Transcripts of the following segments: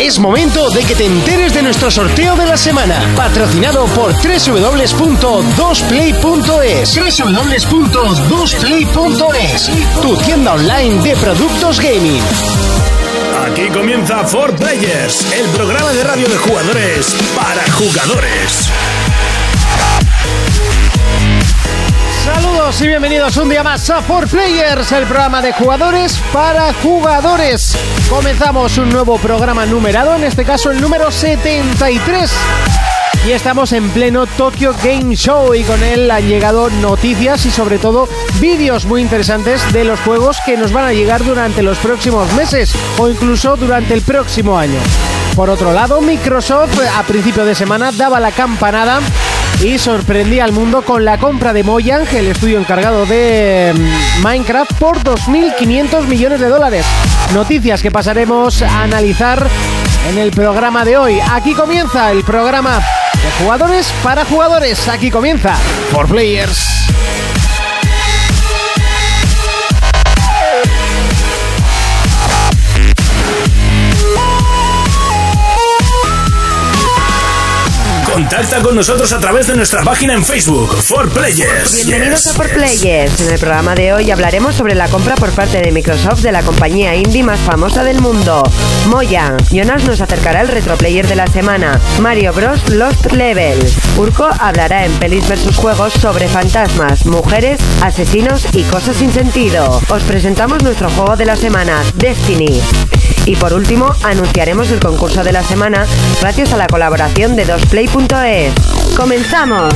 Es momento de que te enteres de nuestro sorteo de la semana, patrocinado por www.2play.es. www.2play.es, tu tienda online de productos gaming. Aquí comienza For Players, el programa de radio de jugadores para jugadores. Saludos y bienvenidos un día más a 4Players, el programa de jugadores para jugadores. Comenzamos un nuevo programa numerado, en este caso el número 73. Y estamos en pleno Tokyo Game Show y con él han llegado noticias y sobre todo vídeos muy interesantes de los juegos que nos van a llegar durante los próximos meses o incluso durante el próximo año. Por otro lado, Microsoft a principio de semana daba la campanada y sorprendía al mundo con la compra de Mojang, el estudio encargado de mm, Minecraft, por 2.500 millones de dólares. Noticias que pasaremos a analizar en el programa de hoy. Aquí comienza el programa de jugadores para jugadores. Aquí comienza For Players. Contacta con nosotros a través de nuestra página en Facebook, For Players. Bienvenidos Yes. a Por Players. En el programa de hoy hablaremos sobre la compra por parte de Microsoft de la compañía indie más famosa del mundo, Mojang. Jonas nos acercará el retroplayer de la semana, Mario Bros. Lost Levels. Urko hablará en Pelis vs Juegos sobre fantasmas, mujeres, asesinos y cosas sin sentido. Os presentamos nuestro juego de la semana, Destiny. Y por último, anunciaremos el concurso de la semana gracias a la colaboración de dosplay.es. ¡Comenzamos!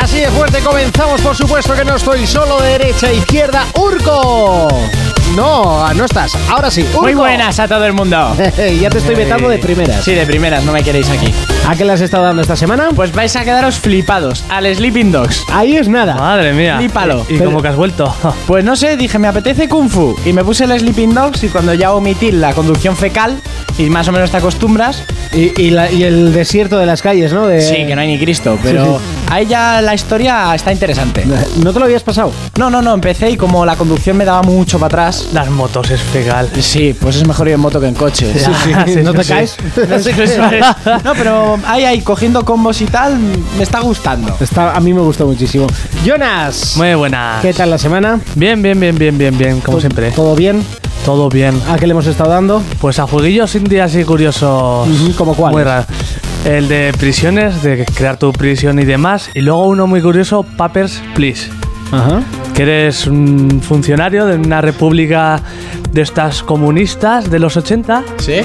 Así de fuerte comenzamos, por supuesto que no estoy solo de derecha a izquierda. Urco. No, no estás. Ahora sí. Urco. Muy buenas a todo el mundo. ya te estoy vetando de primeras. Sí, de primeras, no me queréis aquí. ¿A qué le has estado dando esta semana? Pues vais a quedaros flipados al Sleeping Dogs. Ahí es nada. Madre mía. Flípalo. ¿Y, y Pero- cómo que has vuelto? Pues no sé, dije, me apetece Kung Fu. Y me puse el Sleeping Dogs y cuando ya omití la conducción fecal y más o menos te acostumbras, Y, y la- y el desierto de las calles, ¿no? De- sí, que no hay ni Cristo, pero Sí, sí. ahí ya la historia está interesante. ¿No te lo habías pasado? No, no, no, empecé y como la conducción me daba mucho para atrás. Las motos es fegal. Sí, pues es mejor ir en moto que en coche. sí, ¿No sí, te sí. caes? No, pero ahí, ahí, cogiendo combos y tal, me está gustando. Está, a mí me gustó muchísimo. Jonas, Muy buena. ¿qué tal la semana? Bien, bien, bien, bien, bien, bien, como ¿Todo- siempre. ¿Todo bien? Todo bien. ¿A qué le hemos estado dando? Pues a jueguillos indie así curiosos. Ujú, ¿cómo cuáles? Muy raro. El de prisiones, de crear tu prisión y demás. Y luego uno muy curioso, Papers, Please. Ajá. Que eres un funcionario de una república de estas comunistas de los 80 ¿Sí?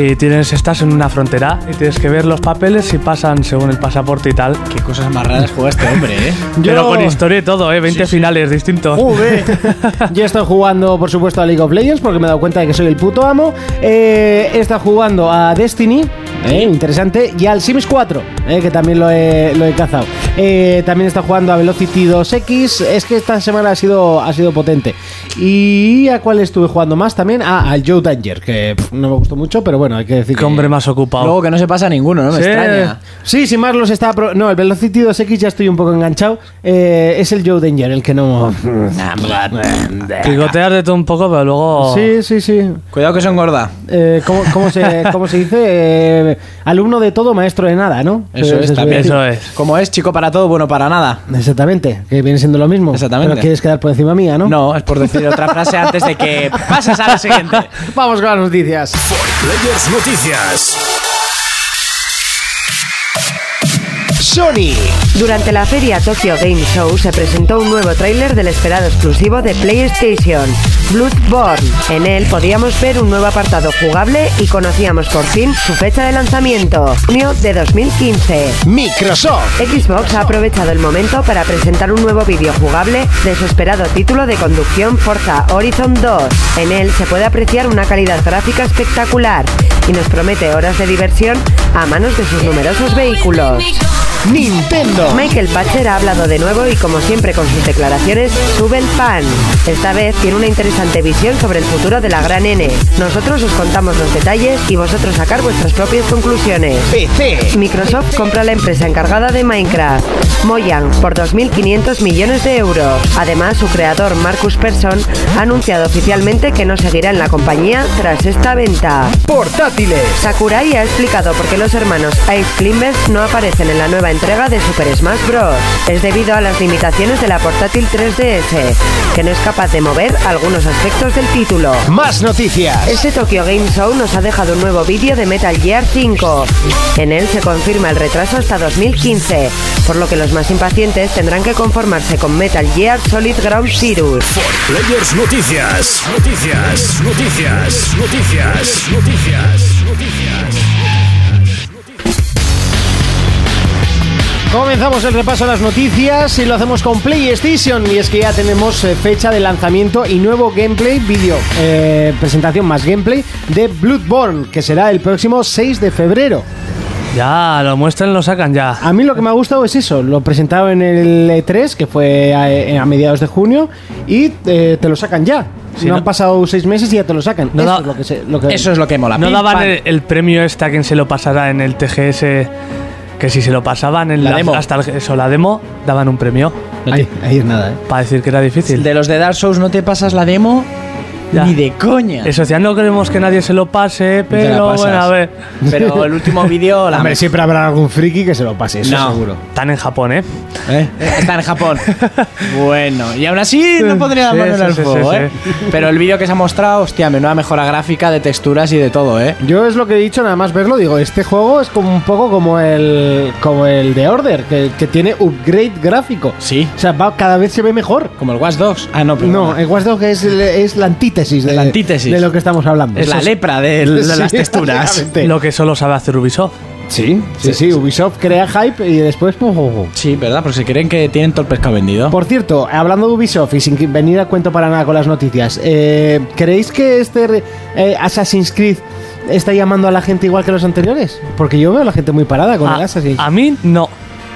Y tienes, estás en una frontera y tienes que ver los papeles si pasan según el pasaporte y tal. Qué cosas más raras juega este hombre, ¿eh? Pero Yo- con historia y todo, ¿eh? 20 finales distintos. Joder. Yo estoy jugando, por supuesto, a League of Legends porque me he dado cuenta de que soy el puto amo. Eh, he estado jugando a Destiny, eh, interesante, y al Sims 4, eh, que también lo he, lo he cazado. Eh, también está jugando a Velocity 2X. Es que esta semana ha sido, ha sido potente. ¿Y a cuál estuve jugando más también? Ah, al Joe Danger, que pff, no me gustó mucho, pero bueno, hay que decir Qué que... hombre más ocupado. Luego que no se pasa ninguno, ¿no? Me Sí. extraña. Sí, sin más los está... pro- No, el Velocity 2X ya estoy un poco enganchado. Eh, es el Joe Danger el que no... Picoteas de todo un poco, pero luego. Sí, sí, sí. Cuidado que son gorda. Eh, ¿cómo, cómo se, cómo se dice? Eh, alumno de todo, maestro de nada, ¿no? Eso es, también. Eso es. Como es chico para todo, bueno para nada. Exactamente, que viene siendo lo mismo. Exactamente. Pero quieres quedar por encima mía, ¿no? No, es por decir otra frase antes de que pases a la siguiente. Vamos con las noticias. Noticias. Sony. Durante la feria Tokyo Game Show se presentó un nuevo tráiler del esperado exclusivo de PlayStation, Bloodborne. En él podíamos ver un nuevo apartado jugable y conocíamos por fin su fecha de lanzamiento, junio de 2015. Microsoft. Xbox ha aprovechado el momento para presentar un nuevo vídeo jugable de su esperado título de conducción Forza Horizon 2. En él se puede apreciar una calidad gráfica espectacular y nos promete horas de diversión a manos de sus numerosos vehículos. Nintendo. Michael Patcher ha hablado de nuevo y como siempre con sus declaraciones sube el pan. Esta vez tiene una interesante visión sobre el futuro de la gran N. Nosotros os contamos los detalles y vosotros sacar vuestras propias conclusiones. PC. Microsoft compra la empresa encargada de Minecraft, Mojang, por 2.500 millones de euros. Además, su creador, Marcus Persson, ha anunciado oficialmente que no seguirá en la compañía tras esta venta. Portátiles. Sakurai ha explicado por qué los hermanos Ice Climbers no aparecen en la nueva entrega de Super Smash Bros. Es debido a las limitaciones de la portátil 3DS, que no es capaz de mover algunos aspectos del título. Más noticias. Este Tokyo Game Show nos ha dejado un nuevo vídeo de Metal Gear 5. En él se confirma el retraso hasta 2015, por lo que los más impacientes tendrán que conformarse con Metal Gear Solid Ground Zero. Players Noticias. Noticias. Noticias. Noticias. Noticias. Noticias. Comenzamos el repaso a las noticias y lo hacemos con PlayStation y es que ya tenemos eh, fecha de lanzamiento y nuevo gameplay, vídeo, eh, presentación más gameplay de Bloodborne que será el próximo 6 de febrero. Ya, lo muestran, lo sacan ya. A mí lo que me ha gustado es eso, lo presentado en el E3 que fue a, a mediados de junio y eh, te lo sacan ya. Sí, no, no- han pasado seis meses y ya te lo sacan. No eso da- es lo que, se- lo que- Eso es lo que mola. ¿No Pim, daban el premio este a quien se lo pasará en el TGS? Que si se lo pasaban en La la, demo. hasta el- eso, la demo, daban un premio Ahí, ahí es nada, ¿eh? para decir que era difícil. De los de Dark Souls no te pasas la demo Ya. ni de coña. Eso, ya no queremos que nadie se lo pase, pero bueno, a ver. Pero el último vídeo la Hombre, siempre habrá algún friki que se lo pase, eso No. seguro. Están en Japón, ¿eh? ¿Eh? Está en Japón. bueno, y aún así no podría dar Sí, mano en sí, el sí, fuego, sí, ¿eh? Pero el vídeo que se ha mostrado, hostia, menuda mejora gráfica de texturas y de todo, ¿eh? Yo es lo que he dicho, nada más verlo, digo, este juego es como un poco como el como el de Order, que, que tiene upgrade gráfico. Sí. O sea, va, cada vez se ve mejor. Como el Watch Dogs. Ah, no, pero No, el Watch Dogs es, es la antítesis de, La antítesis. de lo que estamos hablando. es la lepra de, de Sí, las texturas. Lo que solo sabe hacer Ubisoft. Sí, sí, sí, Ubisoft crea hype y después... ¡pum, pum, pum! Sí, ¿verdad? Por si creen que tienen todo el pescado vendido. Por cierto, hablando de Ubisoft y sin venir a cuento para nada con las noticias, eh, ¿creéis que este eh, Assassin's Creed está llamando a la gente igual que los anteriores? Porque yo veo a la gente muy parada con el A, Assassin's. a mí no.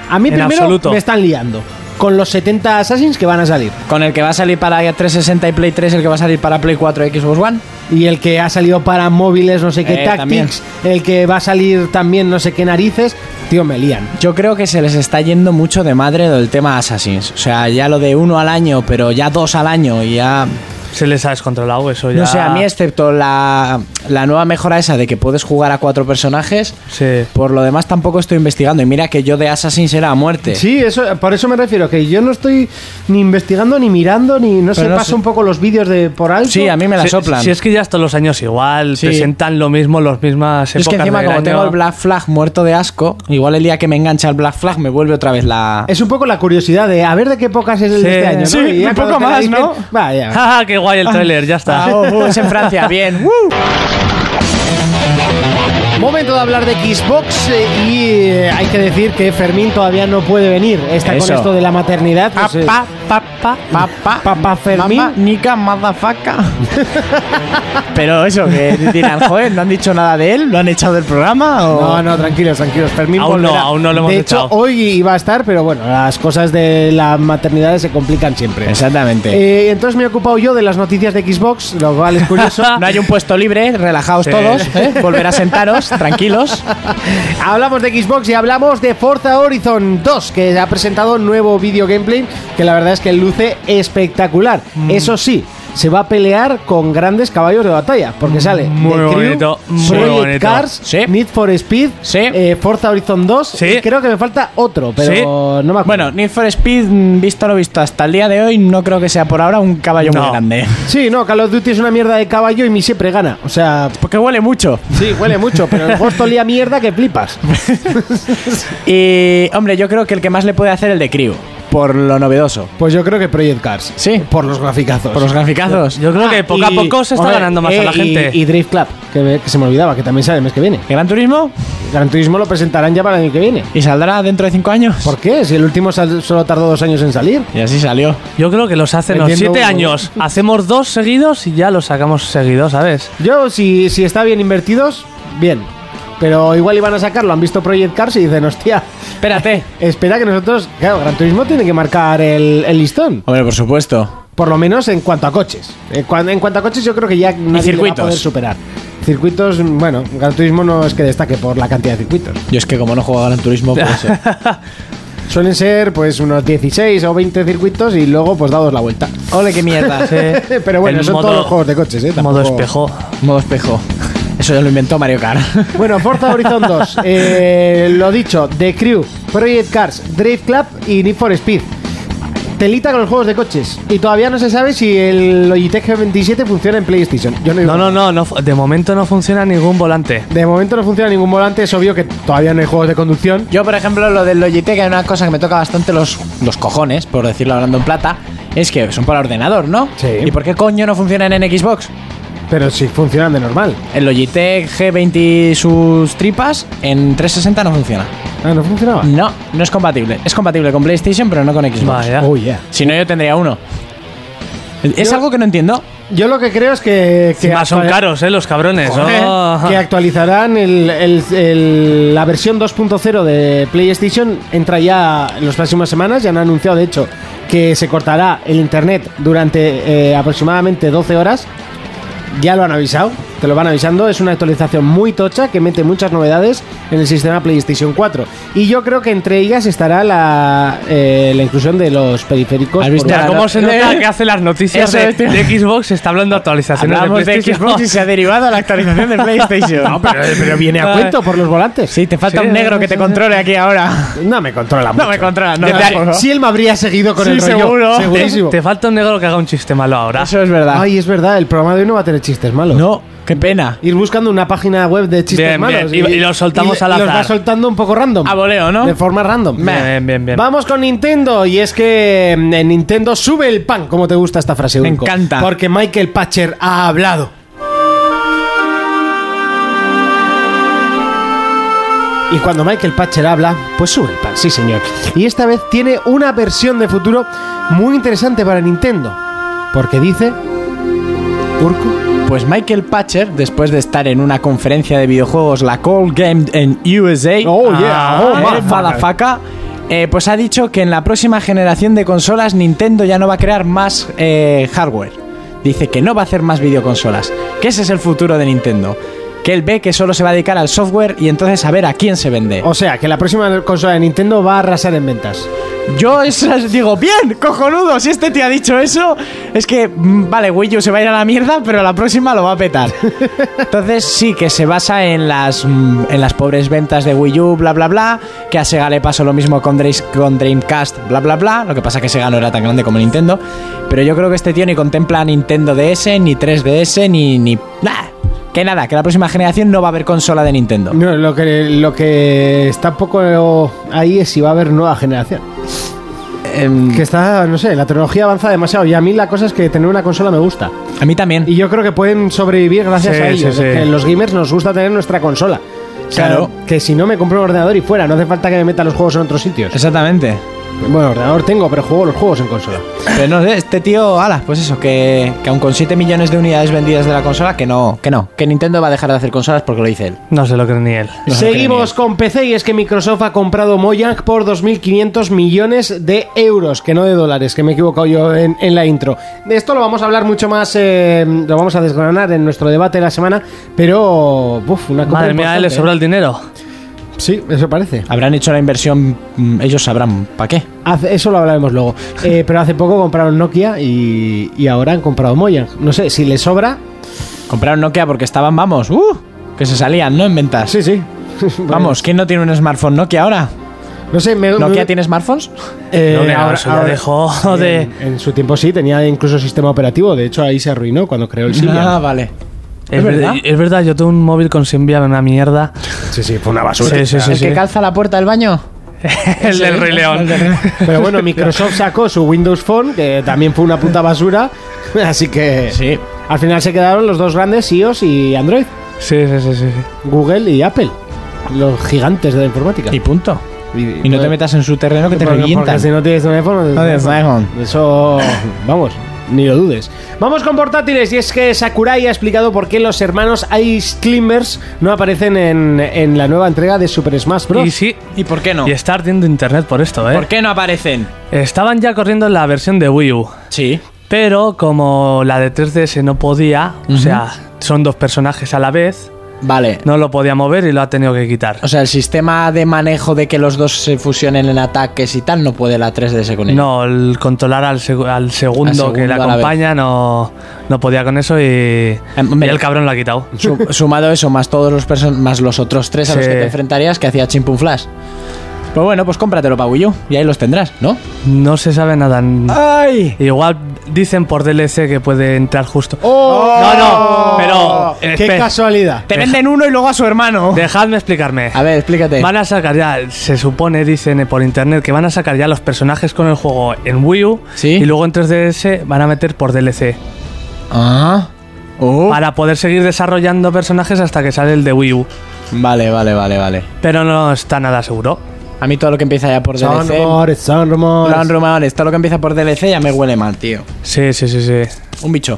A mí en primero absoluto. me están liando con los 70 Assassins que van a salir. Con el que va a salir para 360 y Play 3, el que va a salir para Play 4 y Xbox One. Y el que ha salido para móviles, no sé qué Eh, Tactics, el que va a salir también no sé qué narices, tío, me lían. Yo creo que se les está yendo mucho de madre del tema Assassins. O sea, ya lo de uno al año, pero ya dos al año y ya... Se les ha descontrolado eso ya. No sé, a mí excepto la, la nueva mejora esa de que puedes jugar a cuatro personajes, Sí. por lo demás tampoco estoy investigando. Y mira que yo de Assassin's era a muerte. Sí, eso, por eso me refiero, que yo no estoy ni investigando, ni mirando, ni no sé, no paso sé. un poco los vídeos de por alto. Sí, a mí me la Si- soplan. Si es que ya hasta los años igual, Sí. presentan lo mismo, las mismas es que épocas encima como año. tengo el Black Flag muerto de asco, igual el día que me engancha el Black Flag me vuelve otra vez la... Es un poco la curiosidad de a ver de qué épocas es el Sí. de este año, ¿no? Sí, Y un poco más, ¿no? Vaya. ¡Ja, qué guay el tráiler! Ya está. Ah, oh, oh, es en Francia, bien. Momento de hablar de Xbox eh, y eh, hay que decir que Fermín todavía no puede venir. Está Eso. con esto de la maternidad. pues, eh, Papá, papá, papá, Papá Fermín. Mamá, Nika, motherfucker. Pero eso, que dirán, joder, ¿no han dicho nada de él? ¿Lo han echado del programa? O... No, no, tranquilos, tranquilos. Fermín Aún no, aún no lo hemos De hecho, hoy iba a estar, pero bueno, las cosas de la maternidad se complican siempre. Exactamente. Eh, entonces me he ocupado yo de las noticias de Xbox, lo cual es curioso. no hay un puesto libre, relajaos Sí. todos, ¿eh? volver a sentaros, tranquilos. hablamos de Xbox y hablamos de Forza Horizon 2, que ha presentado un nuevo video gameplay que la verdad es que luce espectacular. Mm. Eso sí, se va a pelear con grandes caballos de batalla, porque sale Muy The Crew, bonito, muy Project bonito. Cars, Sí. Need for Speed, Sí. eh, Forza Horizon 2, Sí. y creo que me falta otro, pero no me acuerdo. Bueno, Need for Speed, mm, visto lo visto hasta el día de hoy, no creo que sea por ahora un caballo muy grande. Sí, no, Call of Duty es una mierda de caballo y mi siempre gana. O sea, Porque huele mucho. sí, huele mucho, pero el Ghost olía mierda que flipas. Y, hombre, yo creo que el que más le puede hacer el de Crew, por lo novedoso. Pues yo creo que Project Cars. Sí. Por los graficazos. Por los graficazos. Yo creo que poco a poco se está hombre, ganando más eh, a la y- gente. Y, Drift Club, que, me- que se me olvidaba, que también sale el mes que viene. ¿Gran Turismo? Gran Turismo lo presentarán ya para el año que viene. ¿Y saldrá dentro de cinco años? ¿Por qué? Si el último sal- solo tardó dos años en salir. Y así salió. Yo creo que los hacen los Vendiendo siete uno. años. Hacemos dos seguidos y ya los sacamos seguidos, ¿sabes? Yo, si, si está bien invertidos, bien. Pero igual iban a sacarlo, han visto Project Cars y dicen, hostia, Espérate. espera que nosotros, claro, Gran Turismo tiene que marcar el, el listón. Hombre, por supuesto. Por lo menos en cuanto a coches. En, cuan- en cuanto a coches yo creo que ya nadie le va a circuitos. poder superar. Circuitos, bueno, Gran Turismo no es que destaque por la cantidad de circuitos. Yo es que como no juego a Gran Turismo, por eso. Suelen ser pues unos 16 o 20 circuitos y luego pues dados la vuelta. Ole, qué mierda. Pero bueno, El son modo- todos los juegos de coches, ¿eh? Modo espejo. Modo espejo. Eso ya lo inventó Mario Kart. Bueno, Forza Horizon 2. eh, lo dicho, The Crew, Project Cars, Drive Club y Need for Speed. Telita con los juegos de coches. Y todavía no se sabe si el Logitech G27 funciona en PlayStation. Yo no, digo No, no, no, de momento no funciona ningún volante. De momento no funciona ningún volante. Es obvio que todavía no hay juegos de conducción. Yo, por ejemplo, lo del Logitech hay una cosa que me toca bastante los, los cojones, por decirlo hablando en plata, es que son para ordenador, ¿no? Sí. ¿Y por qué coño no funcionan en Xbox? Pero sí funcionan de normal. El Logitech G20 y sus tripas en 360 no funciona. Ah, no funcionaba. No, no es compatible. Es compatible con PlayStation, pero no con Xbox. Vaya. Oh, yeah. Si no, yo tendría uno. Es Yo- algo que no entiendo. Yo lo que creo es que. que Encima son caros, ¿eh? Los cabrones. Joder, ¿no? que actualizarán el- el- el- la versión 2.0 de PlayStation. Entra ya en las próximas semanas. Ya han anunciado, de hecho, que se cortará el internet durante eh, aproximadamente 12 horas. Ya lo han avisado, te lo van avisando. Es una actualización muy tocha que mete muchas novedades en el sistema PlayStation 4. Y yo creo que entre ellas estará la, eh, la inclusión de los periféricos. ¿Has visto? por- ¿cómo se nota que hace las noticias de, de Xbox? Se está hablando de actualizaciones Hablamos de. Xbox y se ha derivado a la actualización de PlayStation. No, pero, pero viene a cuento por los volantes. Sí, te falta Sí, un negro que te controle aquí ahora. No me controla mucho. No me controla, no. Si él me habría seguido con Sí, el rollo. seguro. Segurísimo. Te falta un negro que haga un chiste malo ahora. Eso es verdad. Ay, es verdad, el programa de hoy no va a tener chistes malos. No, qué pena. Ir buscando una página web de chistes Bien, malos. bien. Y- y los soltamos y al Los va soltando un poco random. A voleo, ¿no? De forma random. Bien, bien, bien. Vamos con Nintendo. Y es que mm, en Nintendo sube el pan. Como te gusta esta frase, Me Urco. encanta. Porque Michael Patcher ha hablado. Y cuando Michael Patcher habla, pues sube el pan, sí señor. Y esta vez tiene una versión de futuro muy interesante para Nintendo. Porque dice... Urco. Pues Michael Patcher, después de estar en una conferencia de videojuegos, la Call Game en USA, Oh, yeah. Oh, eh, motherfucker, eh, pues ha dicho que en la próxima generación de consolas Nintendo ya no va a crear más eh, hardware. Dice que no va a hacer más videoconsolas. Que ese es el futuro de Nintendo. Que él ve que solo se va a dedicar al software y entonces a ver a quién se vende. O sea, que la próxima consola de Nintendo va a arrasar en ventas. Yo digo, bien, cojonudo, si este te ha dicho eso, es que, mm, vale, Wii U se va a ir a la mierda, pero la próxima lo va a petar. Entonces sí, que se basa en las, mm, en las pobres ventas de Wii U, bla, bla, bla, que a Sega le pasó lo mismo con, Dream- con Dreamcast, bla, bla, bla, lo que pasa que Sega no era tan grande como Nintendo, pero yo creo que este tío ni contempla Nintendo DS, ni 3DS, ni... ni nada. Que nada, que la próxima generación no va a haber consola de Nintendo. No, lo que, lo que está un poco ahí es si va a haber nueva generación. Em, Que está, no sé, la tecnología avanza demasiado. Y a mí la cosa es que tener una consola me gusta. a mí también. Y yo creo que pueden sobrevivir gracias Sí, a ellos. sí, sí. Es que los gamers nos gusta tener nuestra consola. O sea, Claro. Que si no me compro un ordenador y fuera, no hace falta que me meta los juegos en otros sitios. Exactamente. Bueno, ordenador tengo, pero juego los juegos en consola. Pero no sé, este tío, ala, pues eso, que, que aun con 7 millones de unidades vendidas de la consola, que no, que no, que Nintendo va a dejar de hacer consolas porque lo dice él. No se lo cree ni él. No, Seguimos con PC y es que Microsoft ha comprado Mojang por 2.500 millones de euros, que no de dólares, que me he equivocado yo en, en la intro. De esto lo vamos a hablar mucho más, eh, lo vamos a desgranar en nuestro debate de la semana, pero... Uf, una compra Madre mía, le sobra ¿eh? el dinero. Sí, eso parece. Habrán hecho la inversión, mm, ellos sabrán para qué. Hace- eso lo hablaremos luego. Eh, pero hace poco compraron Nokia y, y ahora han comprado Mojang. No sé, si les sobra... Compraron Nokia porque estaban, vamos, uh, que se salían, ¿no? En ventas. Sí, sí. Vamos, ¿quién no tiene un smartphone Nokia ahora? No sé, me, ¿Nokia me- tiene smartphones? Eh, No, eso ya dejó de- En, en su tiempo sí, tenía incluso sistema operativo. De hecho, ahí se arruinó cuando creó el Symbian. Ah, vale. Es, ¿Es verdad? es verdad, yo tuve un móvil con Symbian, una mierda. Sí, sí, fue una basura. Sí, sí, sí. ¿El que calza la puerta del baño? el del Rey León. Pero bueno, Microsoft sacó su Windows Phone, que también fue una puta basura. Así que Sí. al final se quedaron los dos grandes, iOS y Android. Sí, sí, sí, sí. Google y Apple. Los gigantes de la informática. Y punto. Y no te pues- metas en su terreno que te porque- revientan. Porque si no tienes un iPhone, No tienes un iPhone. Eso, vamos, ni lo dudes. Vamos con portátiles y es que Sakurai ha explicado por qué los hermanos Ice Climbers no aparecen en, en la nueva entrega de Super Smash Bros. Y sí, ¿Y por qué no? y está ardiendo internet por esto, ¿eh? ¿Por qué no aparecen? Estaban ya corriendo en la versión de Wii U. Sí. Pero como la de 3DS no podía, o sea, son dos personajes a la vez, Vale. no lo podía mover y lo ha tenido que quitar. O sea, el sistema de manejo de que los dos se fusionen en ataques y tal no puede la 3DS con ello. No, el controlar al, seg- al segundo Al segundo que le la acompaña no, no podía con eso y, hombre. y el cabrón lo ha quitado. Su- sumado eso, más todos los person más los otros tres a los que te enfrentarías que hacía Chimpun Flash. Pues bueno, pues cómpratelo U y ahí los tendrás, ¿no? No se sabe nada. ¡Ay! Igual dicen por DLC que puede entrar justo. ¡Oh! No, no, pero, ¡Qué espera. casualidad! Te venden uno y luego a su hermano. Dejadme explicarme. A ver, explícate. Van a sacar ya, se supone, dicen por internet, que van a sacar ya los personajes con el juego en Wii U Sí. y luego en 3DS van a meter por DLC. Ah. Oh. Para poder seguir desarrollando personajes hasta que sale el de Wii U. Vale, vale, vale, vale. Pero no está nada seguro. A mí todo lo que empieza ya por Son DLC. rumores, son rumores. Son rumores, todo lo que empieza por DLC ya me huele mal, tío. Sí, sí, sí, sí. Un bicho.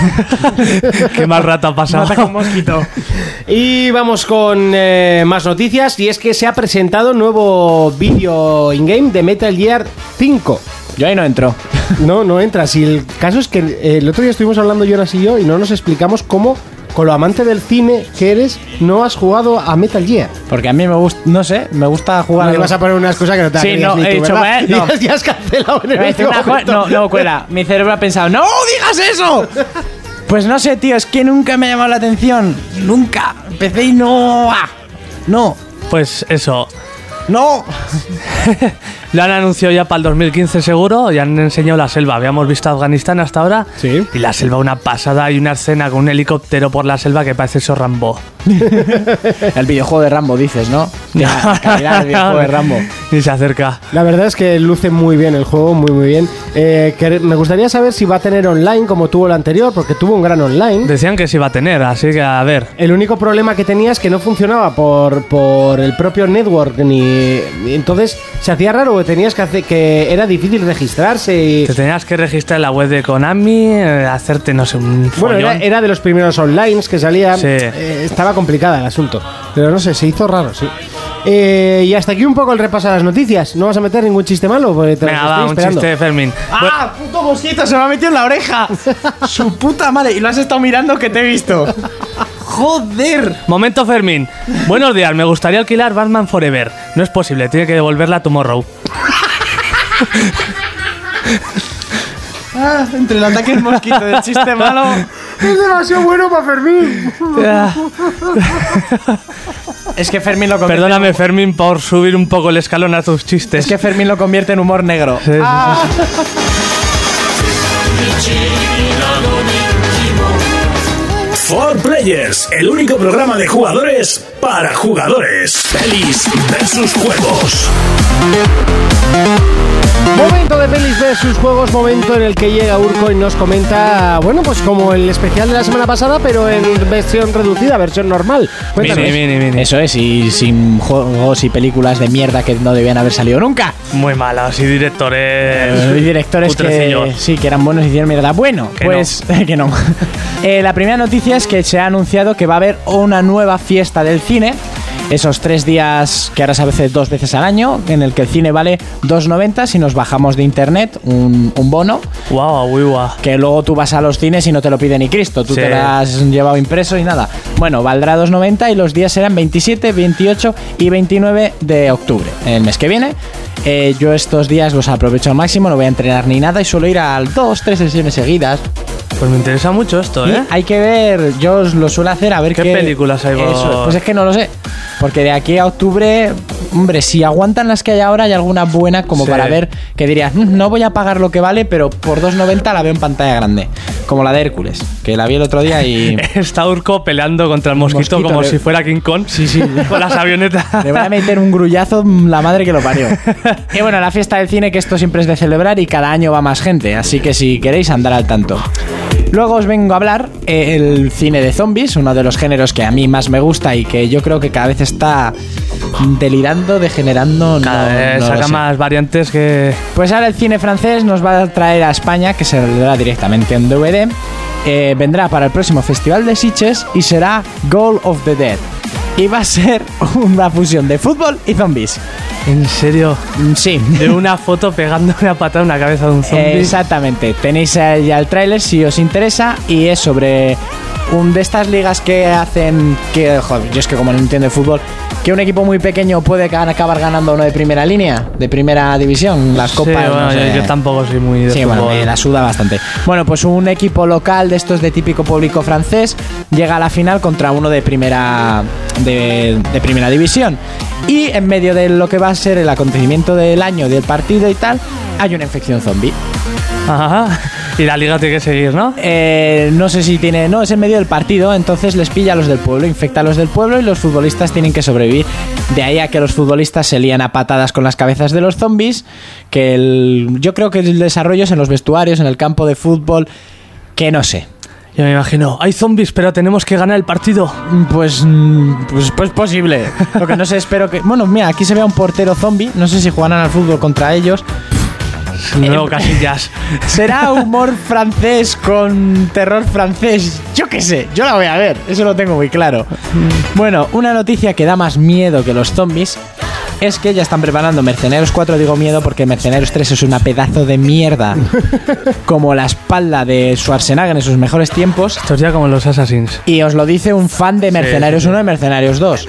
Qué mal rato ha pasado. Mata con mosquito. Y vamos con eh, más noticias y es que se ha presentado un nuevo vídeo in-game de Metal Gear 5. Yo ahí no entro. No, no entras. Y el caso es que eh, el otro día estuvimos hablando Jonas y yo y no nos explicamos cómo, con lo amante del cine que eres, no has jugado a Metal Gear. Porque a mí me gusta, no sé, me gusta jugar. No a le vas a poner unas cosas que no te Sí, no, ni he tú, dicho, ¿verdad? "Eh, no". Y ya has cancelado en el momento. No, no, cuela. Mi cerebro ha pensado, ¡No digas eso! Pues no sé, tío, es que nunca me ha llamado la atención. Nunca. Empecé y no. ah, No. Pues eso. No. Lo han anunciado ya para el 2015 seguro y han enseñado la selva. Habíamos visto Afganistán hasta ahora. Sí. Y la selva una pasada. Hay una escena con un helicóptero por la selva que parece eso Rambo. El videojuego de Rambo, dices, ¿no? Calidad del videojuego de Rambo. Ni se acerca. La verdad es que luce muy bien el juego, muy muy bien. Eh, que me gustaría saber si va a tener online como tuvo el anterior, porque tuvo un gran online. Decían que se iba a tener, así que a ver. El único problema que tenía es que no funcionaba por, por el propio network ni- entonces se hacía raro que tenías que hacer que era difícil registrarse y Te tenías que registrar en la web de Konami, eh, hacerte, no sé, un bueno era, de los primeros online que salía Sí. Eh, estaba complicada el asunto pero no sé se hizo raro sí Eh, y hasta aquí un poco el repaso de las noticias no vas a meter ningún chiste malo porque te Venga, va, estoy un esperando. chiste de Fermín. ¡Ah! ¡Puto mosquito! Se me ha metido en la oreja. Su puta madre. Y lo has estado mirando que te he visto. ¡Joder! Momento Fermín. Buenos días, me gustaría alquilar Batman Forever. No es posible, tiene que devolverla a Tomorrow. Ah, entre el ataque del mosquito y el chiste malo. es demasiado bueno para Fermín Es que Fermín lo convierte. Perdóname, Fermín, por subir un poco el escalón a tus chistes. Es que Fermín lo convierte en humor negro. Sí, sí, sí. For Players, el único programa de jugadores para jugadores. Pelis versus juegos. Momento de pelis versus juegos, momento en el que llega Urco y nos comenta, bueno, pues como el especial de la semana pasada, pero en versión reducida, versión normal. Cuéntanos. Eso es, y sin juegos y películas de mierda que no debían haber salido nunca. Muy malas y directores. Hay directores que sí, que eran buenos y hicieron mierda. Bueno, Que pues que no. Eh, la primera noticia es que se ha anunciado que va a haber una nueva fiesta del cine. Esos tres días que ahora se hace dos veces al año, en el que el cine vale 2,90 si nos bajamos de internet un, un bono, Guau, guau, guau. que luego tú vas a los cines y no te lo pide ni Cristo, tú Sí. te lo has llevado impreso y nada. Bueno, valdrá 2,90 y los días serán 27, 28 y 29 de octubre, el mes que viene. Eh, yo estos días los aprovecho al máximo, no voy a entrenar ni nada y suelo ir a dos, tres sesiones seguidas. Pues me interesa mucho esto, Y ¿eh? hay que ver, yo os lo suelo hacer a ver ¿Qué qué, películas hay Eso es, Pues es que no lo sé. Porque de aquí a octubre, hombre, si aguantan las que hay ahora, hay alguna buena como Sí. para ver que dirías, "Mm, no voy a pagar lo que vale, pero por 2.90 la veo en pantalla grande. Como la de Hércules, que la vi el otro día y Está Urco peleando contra el mosquito, Mosquito, como le- si fuera King Kong. Sí, sí. Con las avionetas. le voy a meter un grullazo la madre que lo parió. Y bueno, la fiesta del cine, que esto siempre es de celebrar y cada año va más gente, así que si queréis andar al tanto. Luego os vengo a hablar eh, el cine de zombies, uno de los géneros que a mí más me gusta y que yo creo que cada vez está delirando, degenerando. no- Cada vez no lo saca más variantes que. Pues ahora el cine francés nos va a traer a España, que se dará directamente en DVD. eh, vendrá para el próximo Festival de Sitges y será Goal of the Dead. Y va a ser una fusión de fútbol y zombies. En serio. Mm, Sí. De una foto pegando una patada en la cabeza de un zombie. Exactamente. Tenéis ya el tráiler si os interesa y es sobre un de estas ligas que hacen que joder, yo es que como no entiendo de fútbol, que un equipo muy pequeño puede ca- acabar ganando uno de primera línea, de primera división, las Sí, copas. bueno, no sé. yo, tampoco soy muy de Sí, bueno, fútbol. me la suda bastante. Bueno, pues un equipo local de estos de típico público francés llega a la final contra uno de primera de, de primera división. Y en medio de lo que va a ser el acontecimiento del año del partido y tal, hay una infección zombie. Ajá. Y la liga tiene que seguir, ¿no? Eh, no sé si tiene. No, es en medio del partido, entonces les pilla a los del pueblo, infecta a los del pueblo y los futbolistas tienen que sobrevivir. De ahí a que los futbolistas se lían a patadas con las cabezas de los zombies. Que el, yo creo que el desarrollo es en los vestuarios, en el campo de fútbol. Que no sé. Yo me imagino, hay zombies, pero tenemos que ganar el partido. Pues, mm, pues, pues posible. Lo que no sé, espero que. Bueno, mira, aquí se ve a un portero zombie. No sé si jugarán al fútbol contra ellos. Nuevo Casillas. ¿Será humor francés con terror francés? Yo qué sé, yo la voy a ver, eso lo tengo muy claro. Bueno, una noticia que da más miedo que los zombies es que ya están preparando Mercenarios 4, digo miedo porque Mercenarios 3 es una pedazo de mierda. Como la espalda de Schwarzenegger en sus mejores tiempos. Esto es ya como los Assassins. Y os lo dice un fan de Mercenarios sí, sí. 1 y Mercenarios 2.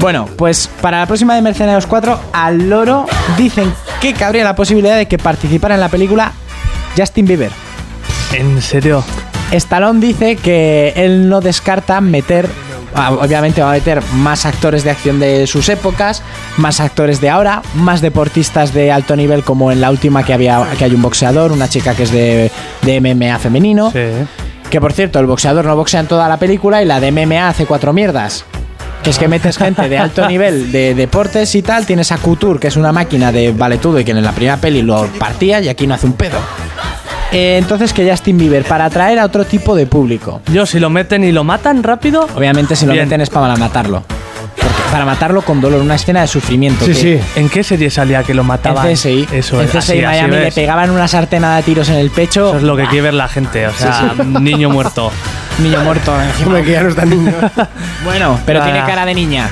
Bueno, pues para la próxima de Mercenarios 4, al loro dicen que cabría la posibilidad de que participara en la película Justin Bieber. En serio. Stallone dice que él no descarta meter, ah, obviamente va a meter más actores de acción de sus épocas, más actores de ahora, más deportistas de alto nivel como en la última que había que hay un boxeador, una chica que es de, de MMA femenino. Sí. Que por cierto, el boxeador no boxea en toda la película y la de MMA hace cuatro mierdas. Que es que metes gente de alto nivel de deportes y tal. Tienes a Couture, que es una máquina de valetudo y que en la primera peli lo partía y aquí no hace un pedo. Eh, entonces que Justin Bieber, para atraer a otro tipo de público. Yo, si lo meten y lo matan rápido. Obviamente si lo Bien. meten es para matarlo. Para matarlo con dolor, una escena de sufrimiento. que- ¿En qué serie salía que lo En mataban? CSI. Eso en. CSI así, así Miami le pegaban una sartena de tiros en el pecho. Eso es lo que quiere ver la gente. O sea, niño muerto. Niño muerto encima. Hombre, que ya no está niño. Bueno, pero Ah. tiene cara de niña.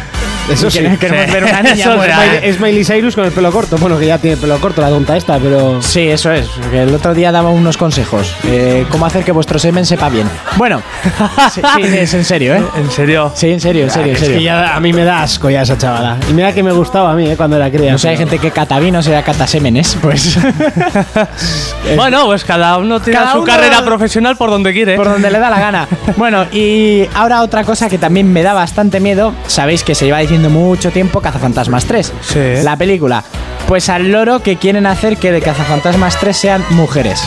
Eso sí. Queremos ver una niña Eso muerta. sí. Es Miley Cyrus con el pelo corto. Bueno, que ya tiene pelo corto la tonta esta, pero. Sí, eso es. el otro día daba unos consejos. Eh, ¿Cómo hacer que vuestro semen sepa bien? Bueno, sí, sí, es en serio, ¿eh? En serio. Sí, en serio, en serio, en Es que serio. ya a mí me da asco ya esa chavala. Y mira que me gustaba a mí, ¿eh? Cuando era cría. No sé, hay gente que cata vinos y cata semenes. Pues Bueno, pues cada uno tiene Cada su uno- carrera profesional por donde quiere. por donde le da la gana. Bueno, y ahora otra cosa que también me da bastante miedo. Sabéis que se lleva diciendo mucho tiempo Cazafantasmas 3. Sí. La película. Pues al loro que quieren hacer que de Cazafantasmas 3 sean mujeres.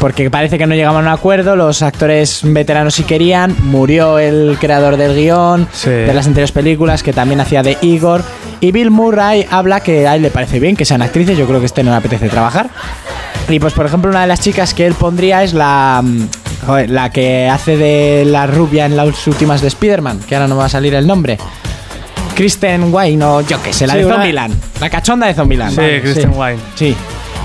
Porque parece que no llegaban a un acuerdo, los actores veteranos sí querían, murió el creador del guion, Sí. de las anteriores películas, que también hacía de Igor, y Bill Murray habla que a él le parece bien que sean actrices, yo creo que este no le apetece trabajar. Y pues por ejemplo una de las chicas que él pondría es la, mm, joder, la que hace de la rubia en las últimas de Spider-Man, que ahora no va a salir el nombre. Kristen Wayne o yo qué sé, la Sí, de una- Zombieland, la cachonda de Zombieland. Sí, Kristen Wiig. Sí.